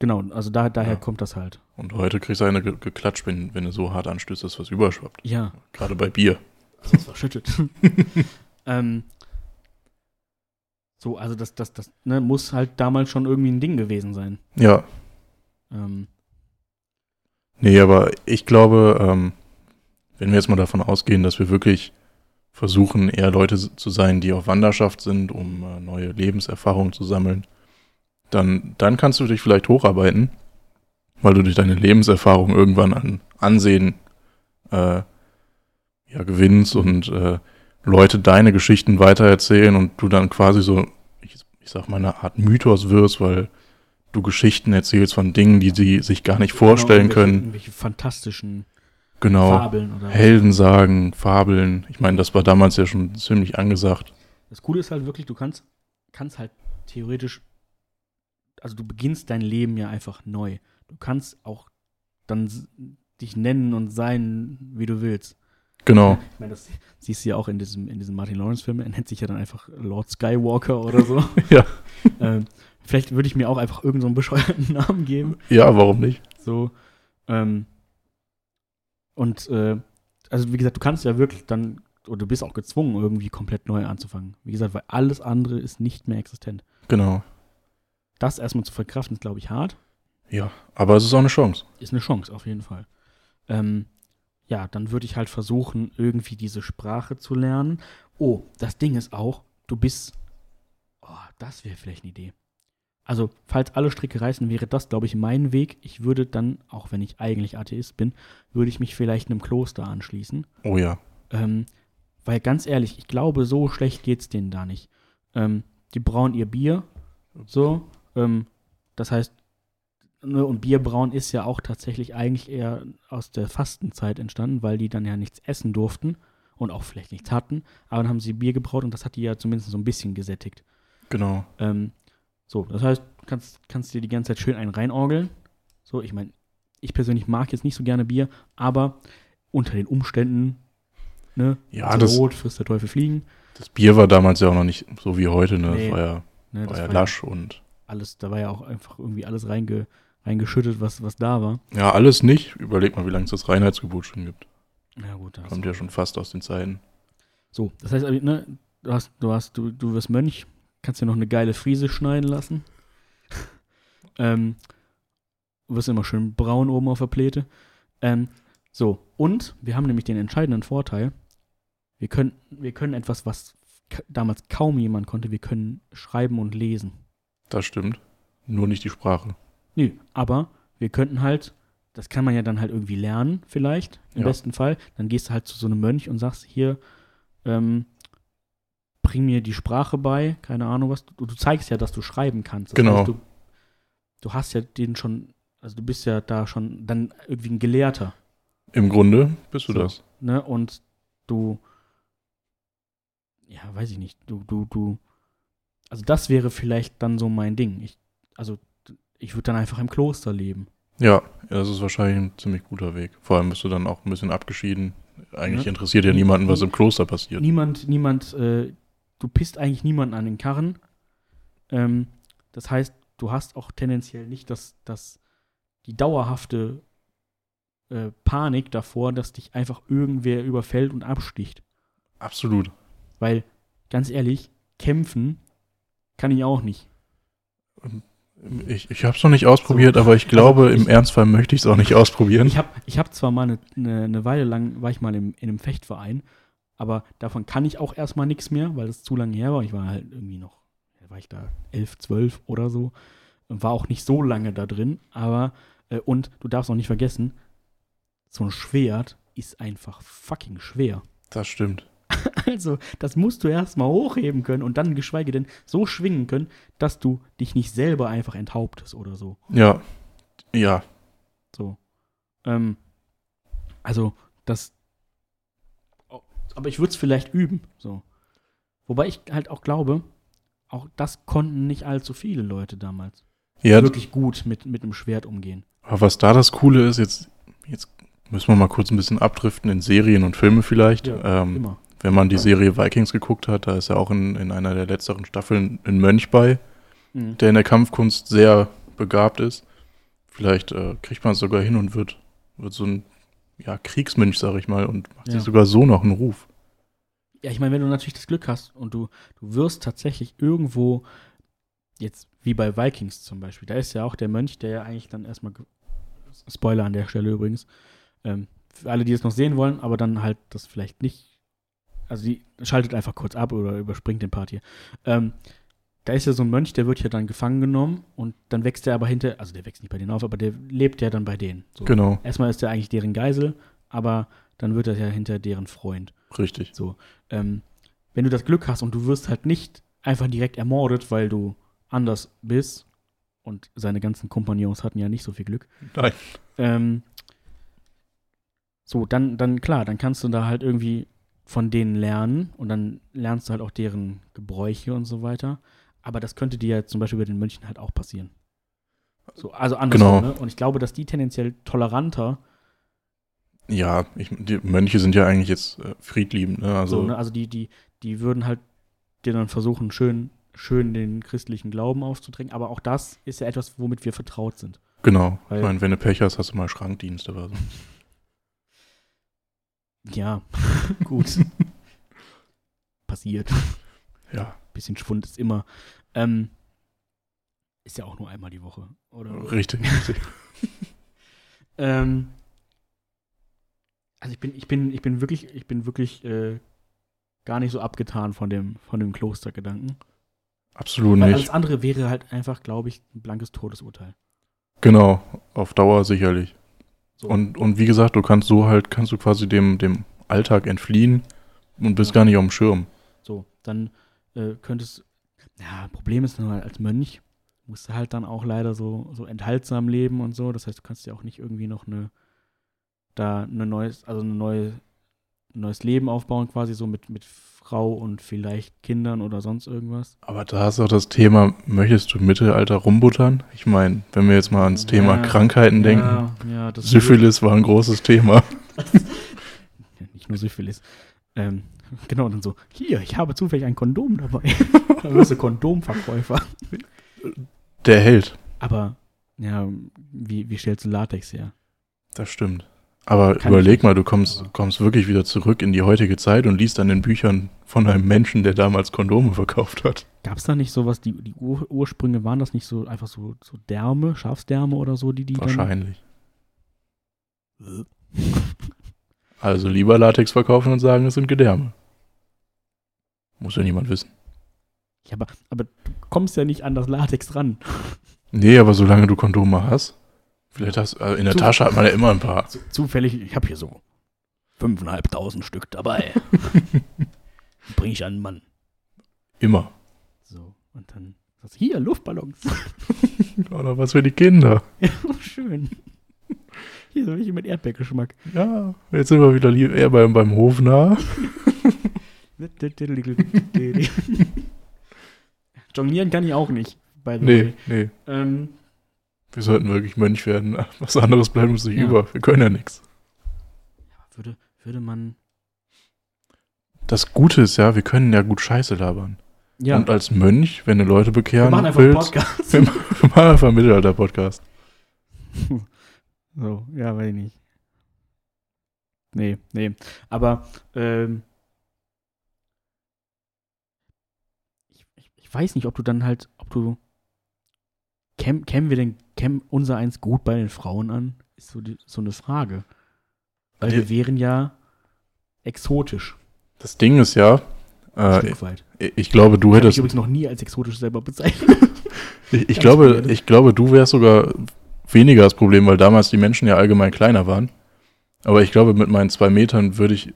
genau, also da, daher Ja. kommt das halt. Und heute kriegst du eine ge geklatscht, wenn, wenn du so hart anstößt, dass was überschwappt. Ja, Gerade bei Bier. das ist verschüttet. ähm, so, also das, das, das ne, muss halt damals schon irgendwie ein Ding gewesen sein. Ja. Ähm, Nee, aber ich glaube, ähm, wenn wir jetzt mal davon ausgehen, dass wir wirklich versuchen, eher Leute zu sein, die auf Wanderschaft sind, um äh, neue Lebenserfahrungen zu sammeln, dann, dann kannst du dich vielleicht hocharbeiten, weil du durch deine Lebenserfahrung irgendwann an Ansehen äh, ja, gewinnst und äh, Leute deine Geschichten weitererzählen und du dann quasi so, ich, ich sag mal, eine Art Mythos wirst, weil du Geschichten erzählst von Dingen, die sie sich gar nicht vorstellen genau, irgendwelche- können. Irgendwelche fantastischen Genau. Fabeln oder. Heldensagen, Fabeln. Ich meine, das war damals ja schon ziemlich angesagt. Das Coole ist halt wirklich, du kannst, kannst halt theoretisch, also du beginnst dein Leben ja einfach neu. Du kannst auch dann dich nennen und sein, wie du willst. Genau. Ich meine, das siehst du ja auch in diesem, in diesem Martin Lawrence-Film. Er nennt sich ja dann einfach Lord Skywalker oder so. Ja. ähm, vielleicht würde ich mir auch einfach irgendeinen so bescheuerten Namen geben. Ja, warum nicht? So. Ähm, und, äh, also wie gesagt, du kannst ja wirklich dann, oder du bist auch gezwungen, irgendwie komplett neu anzufangen. Wie gesagt, weil alles andere ist nicht mehr existent. Genau. Das erstmal zu verkraften, ist, glaube ich, hart. Ja, aber es ist auch eine Chance. Ist eine Chance, auf jeden Fall. Ähm, ja, dann würde ich halt versuchen, irgendwie diese Sprache zu lernen. Oh, das Ding ist auch, du bist. Oh, das wäre vielleicht eine Idee. Also, falls alle Stricke reißen, wäre das, glaube ich, mein Weg. Ich würde dann, auch wenn ich eigentlich Atheist bin, würde ich mich vielleicht einem Kloster anschließen. Oh ja. Ähm, weil ganz ehrlich, ich glaube, so schlecht geht's denen da nicht. Ähm, die brauen ihr Bier, so. Ähm, das heißt, ne, und Bierbrauen ist ja auch tatsächlich eigentlich eher aus der Fastenzeit entstanden, weil die dann ja nichts essen durften und auch vielleicht nichts hatten. Aber dann haben sie Bier gebraut und das hat die ja zumindest so ein bisschen gesättigt. Genau. Ähm, so, das heißt, du kannst, kannst dir die ganze Zeit schön einen reinorgeln. So, ich meine, ich persönlich mag jetzt nicht so gerne Bier, aber unter den Umständen, ne, Ja, das, Not frisst der Teufel fliegen. das Bier war damals ja auch noch nicht so wie heute, ne? Nee, war ja, Ne, war ja lasch und alles, da war ja auch einfach irgendwie alles reinge, reingeschüttet, was, was da war. ja, alles nicht. Überleg mal, wie lange es das Reinheitsgebot schon gibt. Ja, gut, das Kommt ja schon fast aus den Zeiten. So, das heißt, ne, du hast, du hast, du, du wirst Mönch, kannst dir noch eine geile Friese schneiden lassen. ähm, du wirst immer schön braun oben auf der Pläte. Ähm, so, und wir haben nämlich den entscheidenden Vorteil, wir können, wir können etwas, was damals kaum jemand konnte, wir können schreiben und lesen. Das stimmt. Nur nicht die Sprache. Nö, aber wir könnten halt, das kann man ja dann halt irgendwie lernen, vielleicht, im Ja. besten Fall. Dann gehst du halt zu so einem Mönch und sagst, hier, ähm, bring mir die Sprache bei, keine Ahnung was. Du, du zeigst ja, dass du schreiben kannst. Das Genau. heißt, du, du hast ja den schon, also du bist ja da schon dann irgendwie ein Gelehrter, Im Grunde bist du So. das. ne? Und du, ja, weiß ich nicht, du, du, du, also das wäre vielleicht dann so mein Ding. Ich, also ich würde dann einfach im Kloster leben. Ja, das ist wahrscheinlich ein ziemlich guter Weg. Vor allem bist du dann auch ein bisschen abgeschieden. Eigentlich Ja. interessiert ja niemanden, was im Kloster passiert. Niemand, niemand, äh, du pisst eigentlich niemanden an den Karren. Ähm, das heißt, du hast auch tendenziell nicht das, das, die dauerhafte äh, Panik davor, dass dich einfach irgendwer überfällt und absticht. Absolut. Weil, ganz ehrlich, kämpfen kann ich auch nicht. Ich, ich habe es noch nicht ausprobiert, so. aber ich glaube, also ich, im Ernstfall möchte ich es auch nicht ausprobieren. Ich habe ich hab zwar mal eine, eine, eine, Weile lang, war ich mal im, in einem Fechtverein, aber davon kann ich auch erstmal nichts mehr, weil das zu lange her war. Ich war halt irgendwie noch, war ich da elf, zwölf oder so und war auch nicht so lange da drin, aber äh, und du darfst auch nicht vergessen, so ein Schwert ist einfach fucking schwer. Das stimmt. Also, das musst du erstmal hochheben können und dann geschweige denn so schwingen können, dass du dich nicht selber einfach enthauptest oder so. Ja. Ja. So. Ähm, also, das. Aber ich würde es vielleicht üben. So. Wobei ich halt auch glaube, auch das konnten nicht allzu viele Leute damals. Ja. Wirklich gut mit, mit dem Schwert umgehen. Aber was da das Coole ist, jetzt, jetzt müssen wir mal kurz ein bisschen abdriften in Serien und Filme vielleicht. Ja, ähm, immer wenn man die Serie Vikings geguckt hat, da ist ja auch in, in einer der letzteren Staffeln ein Mönch bei, mhm. der in der Kampfkunst sehr begabt ist. Vielleicht äh, kriegt man es sogar hin und wird, wird so ein ja, Kriegsmönch, sag ich mal, und macht ja. sich sogar so noch einen Ruf. Ja, ich meine, wenn du natürlich das Glück hast und du, du wirst tatsächlich irgendwo, jetzt wie bei Vikings zum Beispiel, da ist ja auch der Mönch, der ja eigentlich dann erstmal, Spoiler an der Stelle übrigens, ähm, für alle, die es noch sehen wollen, aber dann halt das vielleicht nicht also die schaltet einfach kurz ab oder überspringt den Part hier. Ähm, da ist ja so ein Mönch, der wird ja dann gefangen genommen und dann wächst er aber hinter, also der wächst nicht bei denen auf, aber der lebt ja dann bei denen. So. Genau. Erstmal ist er eigentlich deren Geisel, aber dann wird er ja hinter deren Freund. Richtig. So. Ähm, wenn du das Glück hast und du wirst halt nicht einfach direkt ermordet, weil du anders bist und seine ganzen Kompagnons hatten ja nicht so viel Glück. Nein. Ähm, so, dann, dann klar, dann kannst du da halt irgendwie von denen lernen und dann lernst du halt auch deren Gebräuche und so weiter. Aber das könnte dir ja zum Beispiel bei den Mönchen halt auch passieren. So, also andersrum, genau. ne? Und ich glaube, dass die tendenziell toleranter. Ja, ich, die Mönche sind ja eigentlich jetzt äh, friedliebend, ne? Also, so, ne? also die, die, die würden halt dir dann versuchen, schön, schön den christlichen Glauben aufzudrängen. Aber auch das ist ja etwas, womit wir vertraut sind. Genau. Weil, ich meine, wenn du Pech hast, hast du mal Schrankdienst oder so. Ja, gut. Passiert. Ja. Bisschen Schwund ist immer. Ähm, ist ja auch nur einmal die Woche, oder? Richtig, richtig. ähm, also ich bin, ich bin, ich bin wirklich, ich bin wirklich äh, gar nicht so abgetan von dem, von dem Klostergedanken. Absolut Weil nicht. Alles andere wäre halt einfach, glaube ich, ein blankes Todesurteil. Genau, auf Dauer sicherlich. So. Und, und wie gesagt, du kannst so halt, kannst du quasi dem, dem Alltag entfliehen und bist ja. gar nicht auf dem Schirm. So, dann äh, könntest ja, Problem ist nur als Mönch musst du halt dann auch leider so, so enthaltsam leben und so. Das heißt, du kannst ja auch nicht irgendwie noch eine, da eine neues, also eine neue, ein neues Leben aufbauen, quasi so mit, mit Frau und vielleicht Kindern oder sonst irgendwas. Aber da ist auch das Thema, möchtest du im Mittelalter rumbuttern? Ich meine, wenn wir jetzt mal ans Thema ja, Krankheiten denken, ja, Syphilis war ein großes Thema. Nicht nur Syphilis. Ähm, genau, dann so, hier, ich habe zufällig ein Kondom dabei. dann wirst du Kondomverkäufer. Der hält. Aber, ja, wie, wie stellst du Latex her? Das stimmt. Aber Kann überleg mal, du kommst, kommst wirklich wieder zurück in die heutige Zeit und liest an den Büchern von einem Menschen, der damals Kondome verkauft hat. Gab es da nicht sowas, die, die Ur Ursprünge waren das nicht so einfach so, so Därme, Schafsdärme oder so, die die Wahrscheinlich. also lieber Latex verkaufen und sagen, es sind Gedärme. Muss ja niemand wissen. Ja, aber, aber du kommst ja nicht an das Latex ran. Nee, aber solange du Kondome hast. Vielleicht hast äh, in der Zufällig. Tasche hat man ja immer ein paar. Zufällig, ich habe hier so 5.500 Stück dabei. Bring ich an den Mann. Immer. So, und dann sagst du, hier, Luftballons. Oder was für die Kinder. Ja, schön. Hier so welche mit Erdbeergeschmack. Ja, jetzt sind wir wieder eher beim, beim Hofnarr. Jonglieren kann ich auch nicht. nee, nee. Ähm, wir sollten wirklich Mönch werden. Was anderes bleibt uns nicht ja. über. Wir können ja nichts. Würde, würde man. Das Gute ist ja, wir können ja gut Scheiße labern. Ja. Und als Mönch, wenn du Leute bekehren wir machen einfach willst, einen Podcast. wir machen einfach einen Mittelalter-Podcast. so, ja, weiß ich nicht. Nee, nee. Aber ähm, ich, ich, weiß nicht, ob du dann halt, ob du kämen kämen wir denn, kämen unser Eins gut bei den Frauen an? Ist so, die, so eine Frage. Weil Die- wir wären ja exotisch, Das Ding ist ja, äh, weit. ich glaube, du Ich hättest, übrigens noch nie als exotisch selber bezeichnet. ich, ich glaube, ich glaube, du wärst sogar weniger das Problem, weil damals die Menschen ja allgemein kleiner waren. Aber ich glaube, mit meinen zwei Metern würde ich,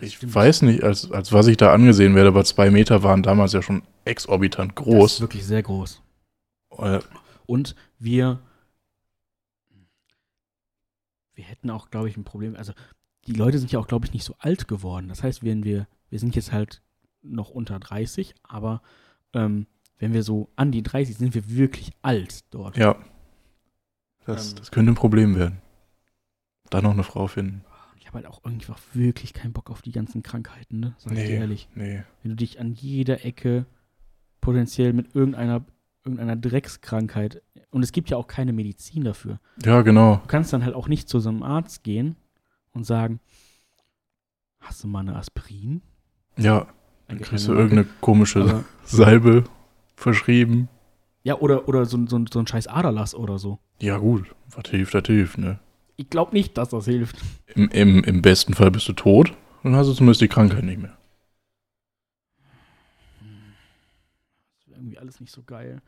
ich, ich weiß nicht, als, als was ich da angesehen werde, aber zwei Meter waren damals ja schon exorbitant groß. wirklich sehr groß. Äh, Und wir, wir hätten auch, glaube ich, ein Problem. Also, die Leute sind ja auch, glaube ich, nicht so alt geworden. Das heißt, wenn wir, wir sind jetzt halt noch unter 30, aber ähm, wenn wir so an die 30 sind, wir wirklich alt dort. Ja. Das, Ähm. das könnte ein Problem werden. Da noch eine Frau finden. Ich habe halt auch irgendwie auch wirklich keinen Bock auf die ganzen Krankheiten, ne? Sag ich dir ehrlich. Nee. Wenn du dich an jeder Ecke potenziell mit irgendeiner, irgendeiner Dreckskrankheit, und es gibt ja auch keine Medizin dafür. Ja, genau. Du kannst dann halt auch nicht zu so einem Arzt gehen und sagen, hast du mal eine Aspirin? Ja, dann kriegst du irgendeine komische aber- Salbe verschrieben. Ja, oder, oder so, so, so ein scheiß Aderlass oder so. Ja, gut. Was hilft, das hilft, ne? Ich glaube nicht, dass das hilft. Im, im, Im besten Fall bist du tot, dann hast du zumindest die Krankheit nicht mehr. Das wäre irgendwie alles nicht so geil.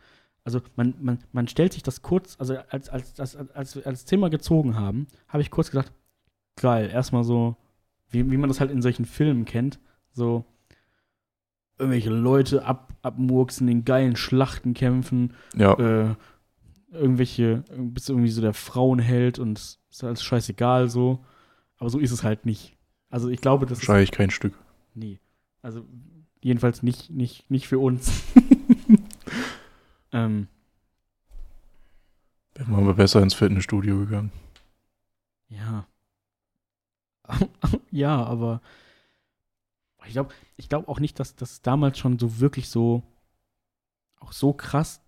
Also man, man, man stellt sich das kurz, also als, als, als, als wir als Zimmer gezogen haben, habe ich kurz gedacht, geil, erstmal so, wie, wie man das halt in solchen Filmen kennt, so irgendwelche Leute ab, abmurksen, in geilen Schlachten kämpfen, Ja, äh, irgendwelche, bist irgendwie so der Frauenheld und ist alles scheißegal so. Aber so ist es halt nicht. Also ich glaube, das ist. wahrscheinlich kein Stück. Nee. Also jedenfalls nicht, nicht, nicht für uns. ähm, Wären wir aber besser ins Fitnessstudio gegangen. ja. ja, aber ich glaube ich glaub auch nicht, dass das damals schon so wirklich so auch so krass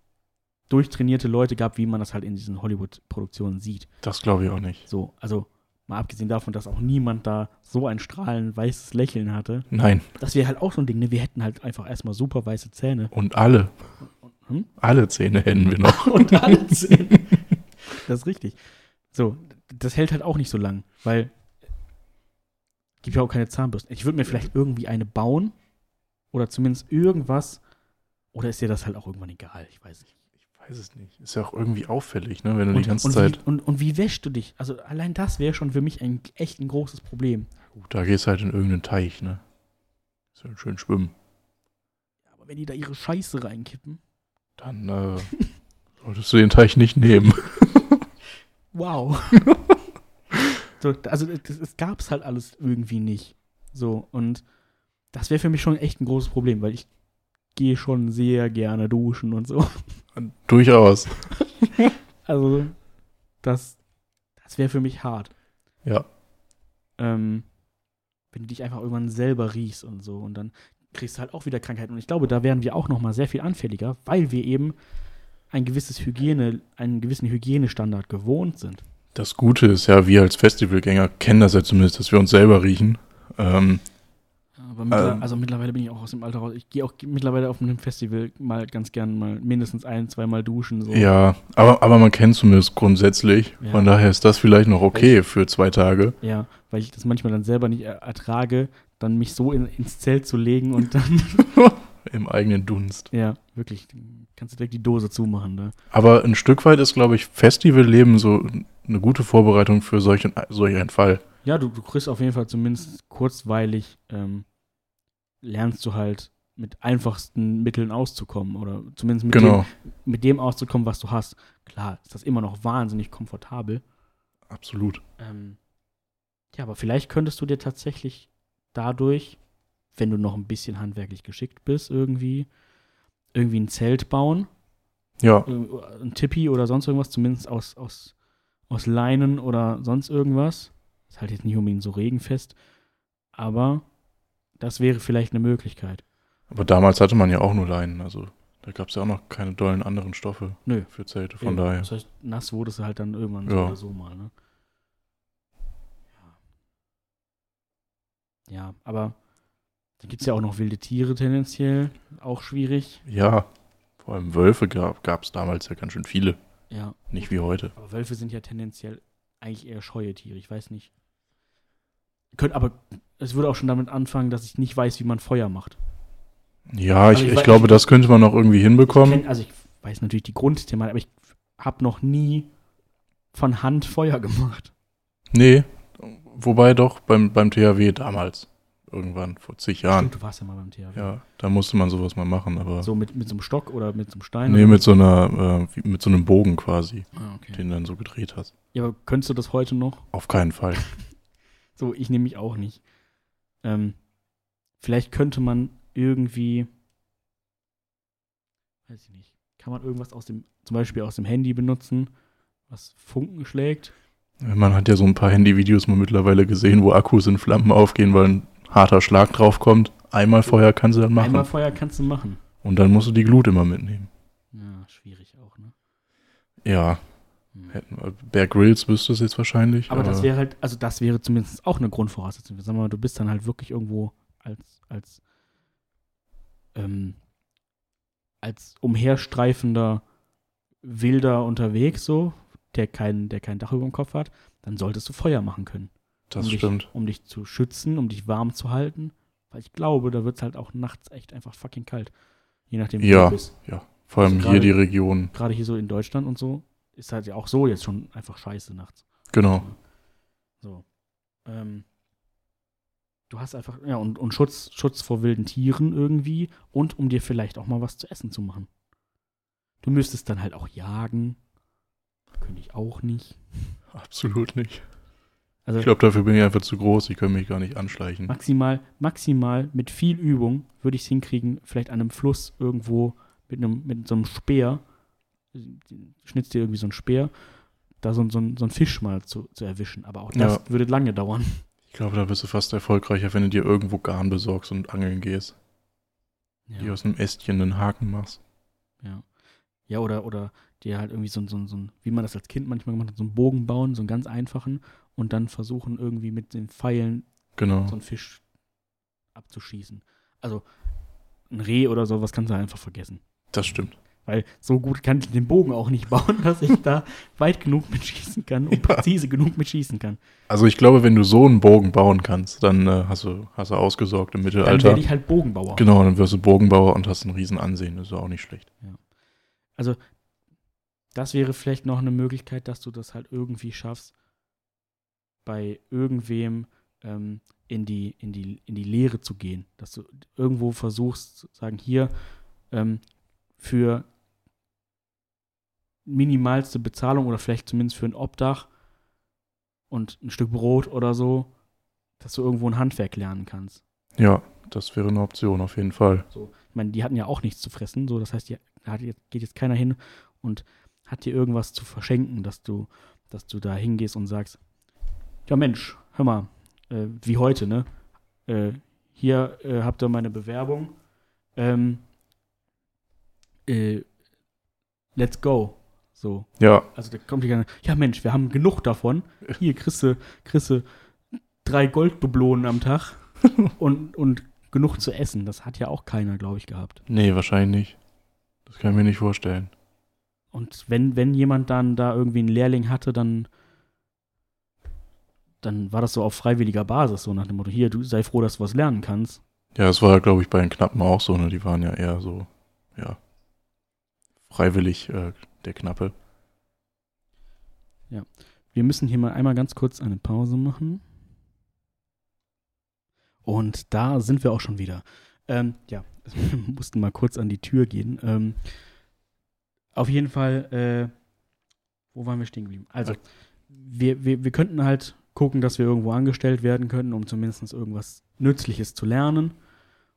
durchtrainierte Leute gab, wie man das halt in diesen Hollywood-Produktionen sieht. Das glaube ich auch nicht. So, also mal abgesehen davon, dass auch niemand da so ein strahlend weißes Lächeln hatte. Nein. Das wäre halt auch so ein Ding, ne? Wir hätten halt einfach erstmal super weiße Zähne. Und alle, Hm? alle Zähne hätten wir noch. Und alle Zähne. Das ist richtig. So, das hält halt auch nicht so lang, weil gibt ja auch keine Zahnbürsten. Ich würde mir vielleicht irgendwie eine bauen oder zumindest irgendwas. Oder ist dir das halt auch irgendwann egal? Ich weiß nicht. Ich weiß es nicht. Ist ja auch irgendwie auffällig, ne? Wenn du die ganze und, Zeit. Wie, und, und wie wäschst du dich? Also allein das wäre schon für mich ein echt ein großes Problem. Gut, da gehst halt in irgendeinen Teich, ne? Ist ja schön schwimmen. Aber wenn die da ihre Scheiße reinkippen. Dann äh, solltest du den Teich nicht nehmen. Wow. so, also das, es gab es halt alles irgendwie nicht. So, und das wäre für mich schon echt ein großes Problem, weil ich gehe schon sehr gerne duschen und so. Durchaus. Also, das, das wäre für mich hart. Ja. Ähm, wenn du dich einfach irgendwann selber riechst und so und dann kriegst du halt auch wieder Krankheiten. Und ich glaube, da wären wir auch noch mal sehr viel anfälliger, weil wir eben ein gewisses Hygiene, einen gewissen Hygienestandard gewohnt sind. Das Gute ist ja, wir als Festivalgänger kennen das ja zumindest, dass wir uns selber riechen. Ähm, Aber mittler Ähm. also mittlerweile bin ich auch aus dem Alter raus. Ich gehe auch mittlerweile auf einem Festival mal ganz gern mal mindestens ein, zweimal duschen. So. Ja, aber, aber man kennt zumindest grundsätzlich. Ja. Von daher ist das vielleicht noch okay für zwei Tage. ja, weil ich das manchmal dann selber nicht er ertrage, dann mich so in, ins Zelt zu legen und dann, Im eigenen Dunst. ja, wirklich, kannst du direkt die Dose zumachen. Ne? Aber ein Stück weit ist, glaube ich, Festivalleben so eine gute Vorbereitung für solch, solch einen Fall. Ja, du, du kriegst auf jeden Fall zumindest kurzweilig, ähm, lernst du halt mit einfachsten Mitteln auszukommen oder zumindest mit, Genau, dem, mit dem auszukommen, was du hast. Klar, ist das immer noch wahnsinnig komfortabel. absolut. Ähm, ja, aber vielleicht könntest du dir tatsächlich dadurch, wenn du noch ein bisschen handwerklich geschickt bist, irgendwie, irgendwie ein Zelt bauen, Ja, äh, ein Tippi oder sonst irgendwas, zumindest aus, aus, aus Leinen oder sonst irgendwas. Ist halt jetzt nicht unbedingt so regenfest, aber das wäre vielleicht eine Möglichkeit. aber damals hatte man ja auch nur Leinen. Also da gab es ja auch noch keine dollen anderen Stoffe Nö. für Zelte. Von Eben. daher. Das heißt, nass wurde es halt dann irgendwann so Ja. oder so mal, ne? Ja, aber da gibt es ja auch noch wilde Tiere tendenziell, auch schwierig. Ja, vor allem Wölfe gab es damals ja ganz schön viele. Ja. Nicht wie heute. Aber Wölfe sind ja tendenziell eigentlich eher scheue Tiere, ich weiß nicht. Könnt, aber es würde auch schon damit anfangen, dass ich nicht weiß, wie man Feuer macht. Ja, also ich, ich, ich glaube, das könnte man noch irgendwie hinbekommen. Ich kenn, also ich weiß natürlich die Grundthematik, aber ich habe noch nie von Hand Feuer gemacht. Nee, wobei doch beim, beim THW damals. Irgendwann, vor zig Jahren. Stimmt, du warst ja mal beim THW. Ja, da musste man sowas mal machen, aber. So mit, mit so einem Stock oder mit so einem Stein? Nee, mit so einer, äh, mit so einem Bogen quasi, ah, okay. den du dann so gedreht hast. Ja, aber könntest du das heute noch? Auf keinen Fall. so, ich nehme mich auch nicht. Ähm, vielleicht könnte man irgendwie, weiß ich nicht, kann man irgendwas aus dem, zum Beispiel aus dem Handy benutzen, was Funken schlägt? Man hat ja so ein paar Handyvideos mal mittlerweile gesehen, wo Akkus in Flammen aufgehen, weil ein harter Schlag drauf kommt. Einmal Feuer kannst du dann machen. Einmal Feuer kannst du machen. Und dann musst du die Glut immer mitnehmen. Ja, schwierig auch, ne? Ja. Hm. Bear Grylls wüsste es jetzt wahrscheinlich. Aber, aber, das wäre halt, also das wäre zumindest auch eine Grundvoraussetzung. Sagen wir mal, du bist dann halt wirklich irgendwo als, als, ähm, als umherstreifender Wilder unterwegs, so, der kein, der kein Dach über dem Kopf hat, dann solltest du Feuer machen können. Das um stimmt. Dich, um dich zu schützen, um dich warm zu halten. Weil ich glaube, da wird es halt auch nachts echt einfach fucking kalt. Je nachdem, wie ja, du bist. Ja, vor allem also hier die Region. Gerade hier so in Deutschland und so ist halt ja auch so jetzt schon einfach scheiße nachts. Genau. So. Ähm, du hast einfach, ja, und, und Schutz, Schutz vor wilden Tieren irgendwie und um dir vielleicht auch mal was zu essen zu machen. Du müsstest dann halt auch jagen. Könnte ich auch nicht. Absolut nicht. Also ich glaube, dafür bin ich einfach zu groß. Ich kann mich gar nicht anschleichen. Maximal, maximal mit viel Übung würde ich es hinkriegen, vielleicht an einem Fluss irgendwo mit, einem, mit so einem Speer, schnitzt dir irgendwie so ein Speer, da so, so, so einen Fisch mal zu, zu erwischen. Aber auch das ja. würde lange dauern. Ich glaube, da bist du fast erfolgreicher, wenn du dir irgendwo Garn besorgst und angeln gehst. Ja. Die aus einem Ästchen einen Haken machst. Ja. Ja, oder, oder dir halt irgendwie so, so, so, wie man das als Kind manchmal gemacht hat, so einen Bogen bauen, so einen ganz einfachen und dann versuchen irgendwie mit den Pfeilen genau. so einen Fisch abzuschießen. Also ein Reh oder so, was kannst du einfach vergessen. Das stimmt. Weil so gut kann ich den Bogen auch nicht bauen, dass ich da weit genug mitschießen kann und ja. präzise genug mitschießen kann. Also ich glaube, wenn du so einen Bogen bauen kannst, dann äh, hast, du, hast du ausgesorgt im Mittelalter. Dann werde ich halt Bogenbauer. Genau, dann wirst du Bogenbauer und hast ein riesen Ansehen. Das ist auch nicht schlecht. Ja. Also das wäre vielleicht noch eine Möglichkeit, dass du das halt irgendwie schaffst, bei irgendwem ähm, in, die, in, die, in die Lehre zu gehen. Dass du irgendwo versuchst, zu sagen, hier ähm, für minimalste Bezahlung oder vielleicht zumindest für ein Obdach und ein Stück Brot oder so, dass du irgendwo ein Handwerk lernen kannst. Ja, das wäre eine Option auf jeden Fall. So, ich meine, die hatten ja auch nichts zu fressen, so das heißt, da geht jetzt keiner hin und hat dir irgendwas zu verschenken, dass du, dass du da hingehst und sagst, ja Mensch, hör mal, äh, wie heute, ne? Äh, hier äh, habt ihr meine Bewerbung. Ähm, äh, let's go. So. Ja. Also da kommt die gerne, ja Mensch, wir haben genug davon. Hier kriegst du drei Golddublonen am Tag und, und genug zu essen. Das hat ja auch keiner, glaube ich, gehabt. Nee, wahrscheinlich nicht. Das kann ich mir nicht vorstellen. Und wenn, wenn jemand dann da irgendwie einen Lehrling hatte, dann, dann war das so auf freiwilliger Basis, so nach dem Motto, hier, du sei froh, dass du was lernen kannst. Ja, das war, glaube ich, bei den Knappen auch so, ne? Die waren ja eher so, ja, freiwillig äh, der Knappe. Ja. Wir müssen hier mal einmal ganz kurz eine Pause machen. Und da sind wir auch schon wieder. Ähm, ja, wir mussten mal kurz an die Tür gehen. Ähm, auf jeden Fall, äh, wo waren wir stehen geblieben? Also, wir, wir, wir könnten halt gucken, dass wir irgendwo angestellt werden können, um zumindest irgendwas Nützliches zu lernen.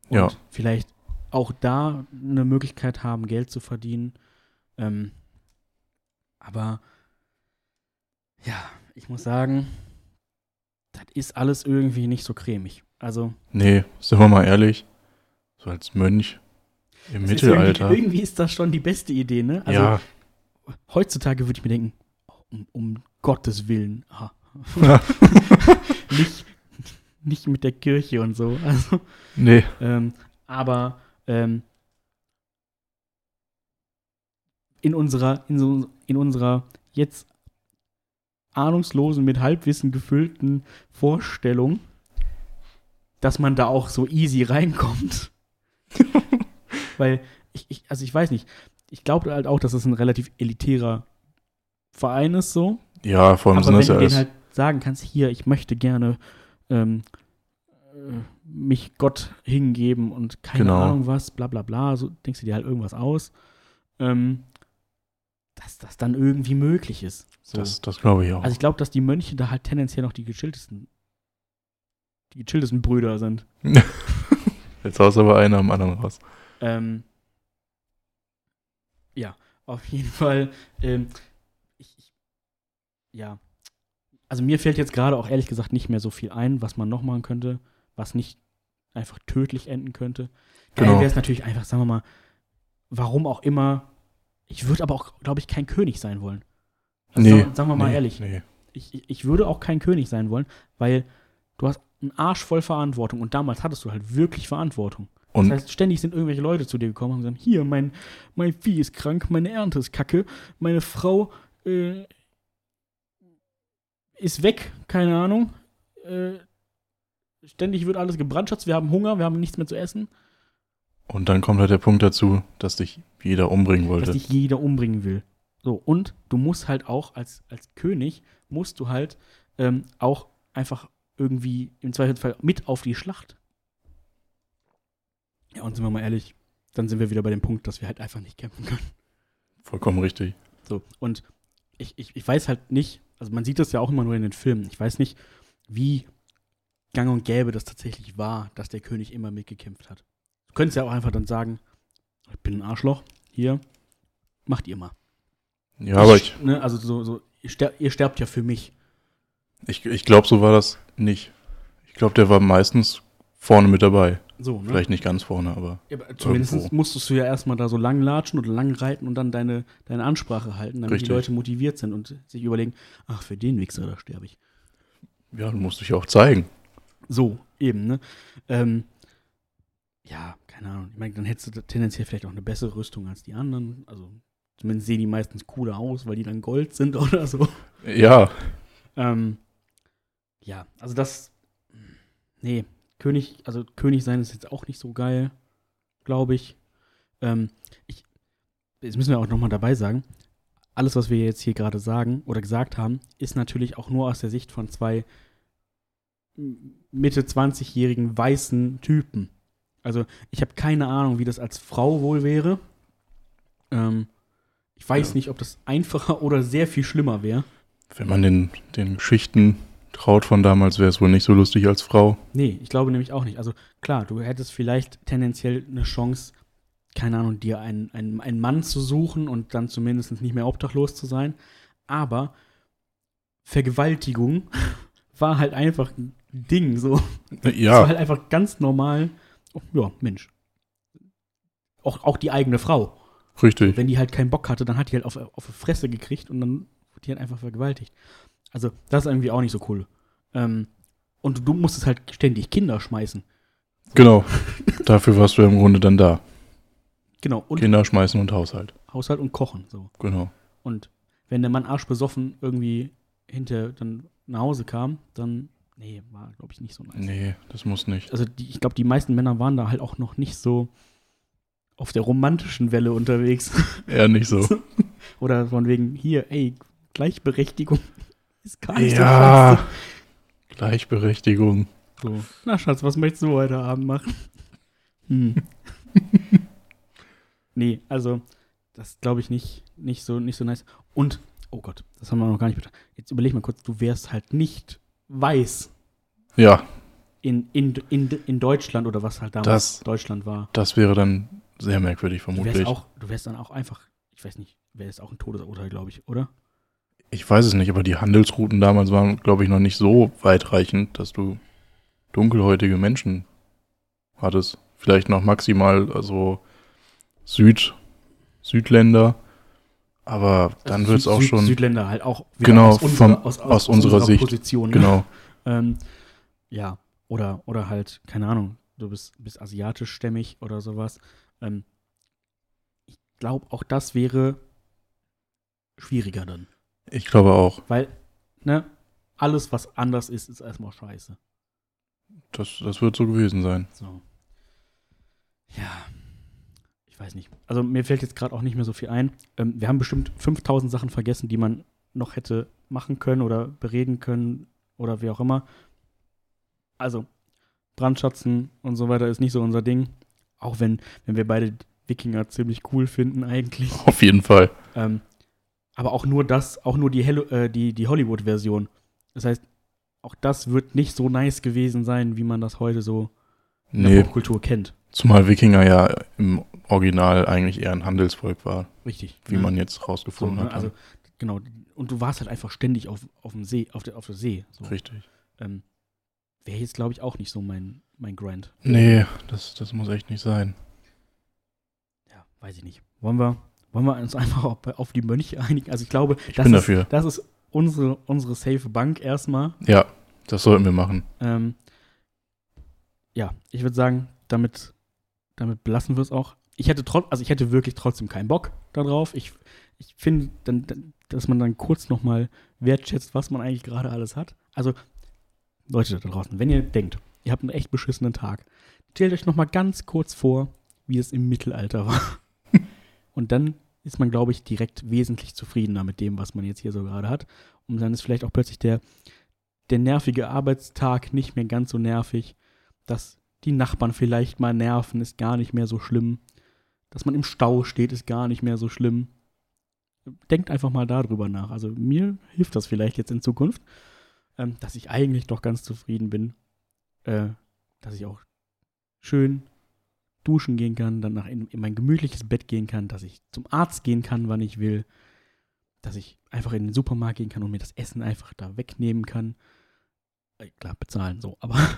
Und ja. vielleicht auch da eine Möglichkeit haben, Geld zu verdienen. Ähm, aber ja, ich muss sagen, das ist alles irgendwie nicht so cremig. Also. Nee, sind wir mal ehrlich. So als Mönch im Mittelalter. Ist irgendwie, irgendwie, ist das schon die beste Idee, ne? Also, ja. Heutzutage würde ich mir denken, um, um Gottes Willen, nicht, nicht mit der Kirche und so. Also, Nee. ähm, aber ähm, in unserer, in, so, in unserer jetzt ahnungslosen, mit Halbwissen gefüllten Vorstellung, dass man da auch so easy reinkommt. Weil ich, ich, also ich weiß nicht, ich glaube halt auch, dass es ein relativ elitärer Verein ist so. Ja, vor allem Aber wenn du denen halt sagen kannst, hier, ich möchte gerne ähm, äh, mich Gott hingeben und keine Genau. Ahnung was, bla bla bla, so denkst du dir halt irgendwas aus, ähm, dass das dann irgendwie möglich ist. So. das das glaube ich auch. also ich glaube, dass die Mönche da halt tendenziell noch die gechilltesten, die gechilltesten Brüder sind. Jetzt haust aber einer am anderen raus. Ähm, ja, auf jeden Fall. Ähm, ich, ich, ja, also mir fällt jetzt gerade auch ehrlich gesagt nicht mehr so viel ein, was man noch machen könnte, was nicht einfach tödlich enden könnte. Geil Genau. wäre es natürlich einfach, sagen wir mal, warum auch immer. Ich würde aber auch, glaube ich, kein König sein wollen. Also Nee. sagen, sagen wir mal nee, ehrlich, Nee. ich, ich- ich würde auch kein König sein wollen, weil du hast einen Arsch voll Verantwortung und damals hattest du halt wirklich Verantwortung. Und Das heißt, ständig sind irgendwelche Leute zu dir gekommen und gesagt, hier, mein, mein Vieh ist krank, meine Ernte ist kacke, meine Frau äh, ist weg, keine Ahnung. Äh, ständig wird alles gebrandschatzt, wir haben Hunger, wir haben nichts mehr zu essen, Und dann kommt halt der Punkt dazu, dass dich jeder umbringen wollte. dass dich jeder umbringen will. So, und du musst halt auch als, als König, musst du halt ähm, auch einfach irgendwie im Zweifelsfall mit auf die Schlacht. Ja, und sind wir mal ehrlich, dann sind wir wieder bei dem Punkt, dass wir halt einfach nicht kämpfen können. Vollkommen richtig. So, und ich, ich, ich weiß halt nicht, also man sieht das ja auch immer nur in den Filmen, ich weiß nicht, wie gang und gäbe das tatsächlich war, dass der König immer mitgekämpft hat. Du könntest ja auch einfach dann sagen, ich bin ein Arschloch, hier, macht ihr mal. Ja, aber ich, Ne, also so, so ihr, ster ihr sterbt ja für mich. ich, ich glaube, so war das nicht. Ich glaube, der war meistens vorne mit dabei. So, ne? Vielleicht nicht ganz vorne, aber Ja, aber zumindest irgendwo. musstest du ja erstmal da so lang latschen oder lang reiten und dann deine, deine Ansprache halten, damit Richtig. die Leute motiviert sind und sich überlegen, ach, für den Wichser, da sterbe ich. ja, du musst dich auch zeigen. So, eben, ne? Ähm, ja, keine Ahnung. Ich meine, dann hättest du tendenziell vielleicht auch eine bessere Rüstung als die anderen. Also, zumindest sehen die meistens cooler aus, weil die dann Gold sind oder so. Ja, Ähm, ja, also das. Nee, König, also König sein ist jetzt auch nicht so geil, glaube ich. Ähm, ich. Jetzt müssen wir auch nochmal dabei sagen, alles, was wir jetzt hier gerade sagen oder gesagt haben, ist natürlich auch nur aus der Sicht von zwei Mitte 20-jährigen weißen Typen. Also, ich habe keine Ahnung, wie das als Frau wohl wäre. Ähm, ich weiß Ja. nicht, ob das einfacher oder sehr viel schlimmer wäre. wenn man den, den Geschichten traut von damals, wäre es wohl nicht so lustig als Frau. Nee, ich glaube nämlich auch nicht. Also klar, du hättest vielleicht tendenziell eine Chance, keine Ahnung, dir einen, einen, einen Mann zu suchen und dann zumindest nicht mehr obdachlos zu sein. Aber Vergewaltigung war halt einfach ein Ding. So. Das war Ja, halt einfach ganz normal. Oh, ja, Mensch. Auch, auch die eigene Frau. richtig. Wenn die halt keinen Bock hatte, dann hat die halt auf, auf die Fresse gekriegt und dann wurde die halt einfach vergewaltigt. Also, das ist irgendwie auch nicht so cool. Ähm, und du musstest halt ständig Kinder schmeißen. Genau. Dafür warst du ja im Grunde dann da. Genau. Und Kinder schmeißen und Haushalt. Haushalt und Kochen. So. Genau. Und wenn der Mann arschbesoffen irgendwie hinter dann nach Hause kam, dann, nee, war, glaube ich, nicht so nice. Nee, das muss nicht. Also, die, ich glaube, die meisten Männer waren da halt auch noch nicht so auf der romantischen Welle unterwegs. Eher nicht so. Oder von wegen, hier, ey, Gleichberechtigung ist gar nicht Ja. so. Gleichberechtigung. So. Na, Schatz, was möchtest du heute Abend machen? Hm. nee, also, das glaube ich nicht, nicht, so, nicht so nice. Und, oh Gott, das haben wir noch gar nicht betrachtet. Jetzt überleg mal kurz, du wärst halt nicht weiß Ja, in, in, in, in Deutschland oder was halt damals Das- Deutschland war. das wäre dann sehr merkwürdig, Du wärst, vermutlich. auch, du wärst dann auch einfach, ich weiß nicht, wäre es auch ein Todesurteil, glaube ich, oder? Ich weiß es nicht, aber die Handelsrouten damals waren, glaube ich, noch nicht so weitreichend, dass du dunkelhäutige Menschen hattest. Vielleicht noch maximal also Süd, Südländer, aber dann Also wird es auch Süd- schon. Südländer halt auch Genau, aus unserer, vom- aus, aus, aus unserer Sicht, Position. ne? genau. Ähm, ja, oder, oder halt, keine Ahnung, du bist, bist asiatischstämmig oder sowas. Ähm, ich glaube, auch das wäre schwieriger dann. Ich glaube auch. Weil, ne, alles, was anders ist, ist erstmal scheiße. Das, das wird so gewesen sein. So. Ja. Ich weiß nicht. Also mir fällt jetzt gerade auch nicht mehr so viel ein. Ähm, wir haben bestimmt 5000 Sachen vergessen, die man noch hätte machen können oder bereden können oder wie auch immer. Also, Brandschatzen und so weiter ist nicht so unser Ding. Auch wenn, wenn wir beide Wikinger ziemlich cool finden, eigentlich. Auf jeden Fall. Ähm, aber auch nur das, auch nur die, Hello, äh, die, die Hollywood-Version. Das heißt, auch das wird nicht so nice gewesen sein, wie man das heute so in Nee, der Popkultur kennt. zumal Wikinger ja im Original eigentlich eher ein Handelsvolk war, Richtig. wie ne? man jetzt so, rausgefunden ne? hat. Also, genau. Und du warst halt einfach ständig auf, auf dem See, auf der, auf der See. So. Richtig. Ähm, Wäre jetzt, glaube ich, auch nicht so mein, mein Grind. Nee, das, das muss echt nicht sein. Ja, weiß ich nicht. Wollen wir, wollen wir uns einfach auf, die Mönche einigen? Also ich glaube, Ich das, bin ist, dafür. das ist unsere, unsere safe Bank erstmal. Ja, das sollten wir machen. Ähm, ja, ich würde sagen, damit, damit belassen wir es auch. Ich hätte trotz, also ich hätte wirklich trotzdem keinen Bock darauf. Ich, ich finde, dann, dann, dass man dann kurz nochmal wertschätzt, was man eigentlich gerade alles hat. Also, Leute da draußen, wenn ihr denkt, ihr habt einen echt beschissenen Tag, stellt euch nochmal ganz kurz vor, wie es im Mittelalter war. Und dann ist man, glaube ich, direkt wesentlich zufriedener mit dem, was man jetzt hier so gerade hat. Und dann ist vielleicht auch plötzlich der, der nervige Arbeitstag nicht mehr ganz so nervig. Dass die Nachbarn vielleicht mal nerven, ist gar nicht mehr so schlimm. Dass man im Stau steht, ist gar nicht mehr so schlimm. Denkt einfach mal darüber nach. Also mir hilft das vielleicht jetzt in Zukunft, ähm, dass ich eigentlich doch ganz zufrieden bin. Äh, dass ich auch schön duschen gehen kann, danach in, in mein gemütliches Bett gehen kann, dass ich zum Arzt gehen kann, wann ich will, dass ich einfach in den Supermarkt gehen kann und mir das Essen einfach da wegnehmen kann. Äh, klar, bezahlen, so, aber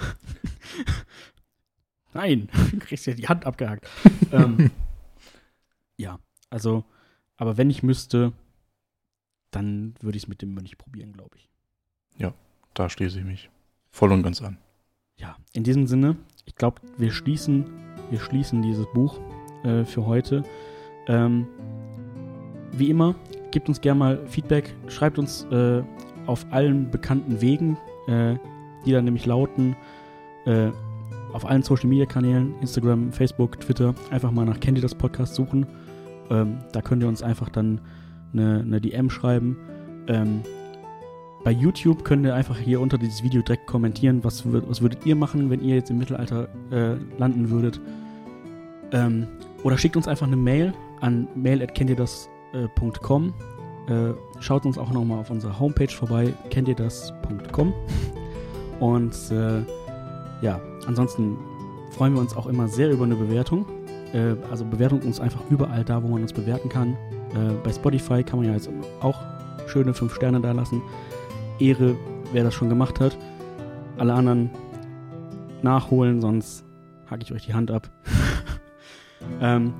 nein, du kriegst ja die Hand abgehakt. ähm, ja, also, aber wenn ich müsste, dann würde ich es mit dem Mönch probieren, glaube ich. Da schließe ich mich voll und ganz an. Ja, in diesem Sinne, ich glaube, wir schließen, wir schließen dieses Buch äh, für heute. Ähm, wie immer, gebt uns gerne mal Feedback, schreibt uns äh, auf allen bekannten Wegen, äh, die dann nämlich lauten, äh, auf allen Social Media Kanälen, Instagram, Facebook, Twitter, einfach mal nach Kennt das Podcast suchen. Ähm, da könnt ihr uns einfach dann eine, eine DM schreiben. Ähm, bei YouTube könnt ihr einfach hier unter dieses Video direkt kommentieren, was, wür- was würdet ihr machen, wenn ihr jetzt im Mittelalter äh, landen würdet. Ähm, oder schickt uns einfach eine Mail an mail.kenntierdas.com. Äh, schaut uns auch nochmal auf unserer Homepage vorbei, kenntierdas.com. Und äh, ja, ansonsten freuen wir uns auch immer sehr über eine Bewertung. Äh, also bewertung uns einfach überall da, wo man uns bewerten kann. Äh, bei Spotify kann man ja jetzt auch schöne 5 Sterne da lassen. Ehre, wer das schon gemacht hat. Alle anderen nachholen, sonst hacke ich euch die Hand ab. ähm,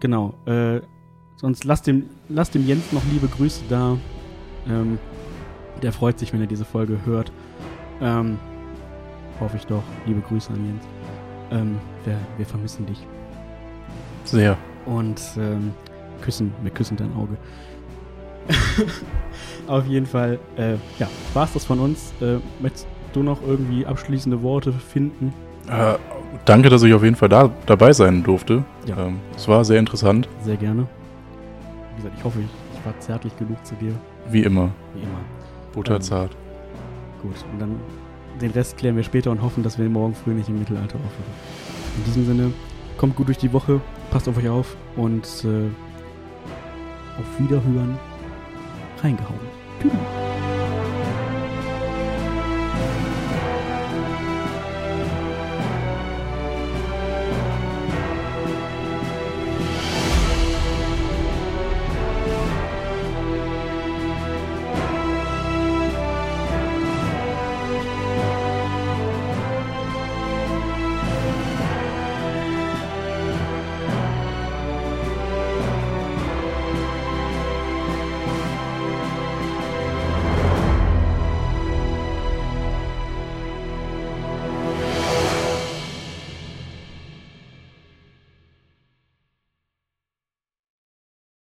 genau. Äh, sonst lasst dem, lasst dem Jens noch liebe Grüße da. Ähm, der freut sich, wenn er diese Folge hört. Ähm, hoffe ich doch. Liebe Grüße an Jens. Ähm, wir, wir vermissen dich. Sehr. Und ähm, küssen, wir küssen dein Auge. Auf jeden Fall, äh, ja, war's das von uns. Äh, möchtest du noch irgendwie abschließende Worte finden? Äh, danke, dass ich auf jeden Fall da, dabei sein durfte. Ja. Ähm, es war sehr interessant, Sehr gerne. Wie gesagt, ich hoffe, ich, ich war zärtlich genug zu dir, wie immer. wie immer. Butterzart. Gut, und dann den Rest klären wir später und hoffen, dass wir morgen früh nicht im Mittelalter aufwachen. In diesem Sinne, kommt gut durch die Woche, passt auf euch auf und äh, auf Wiederhören reingehauen. Tschüss.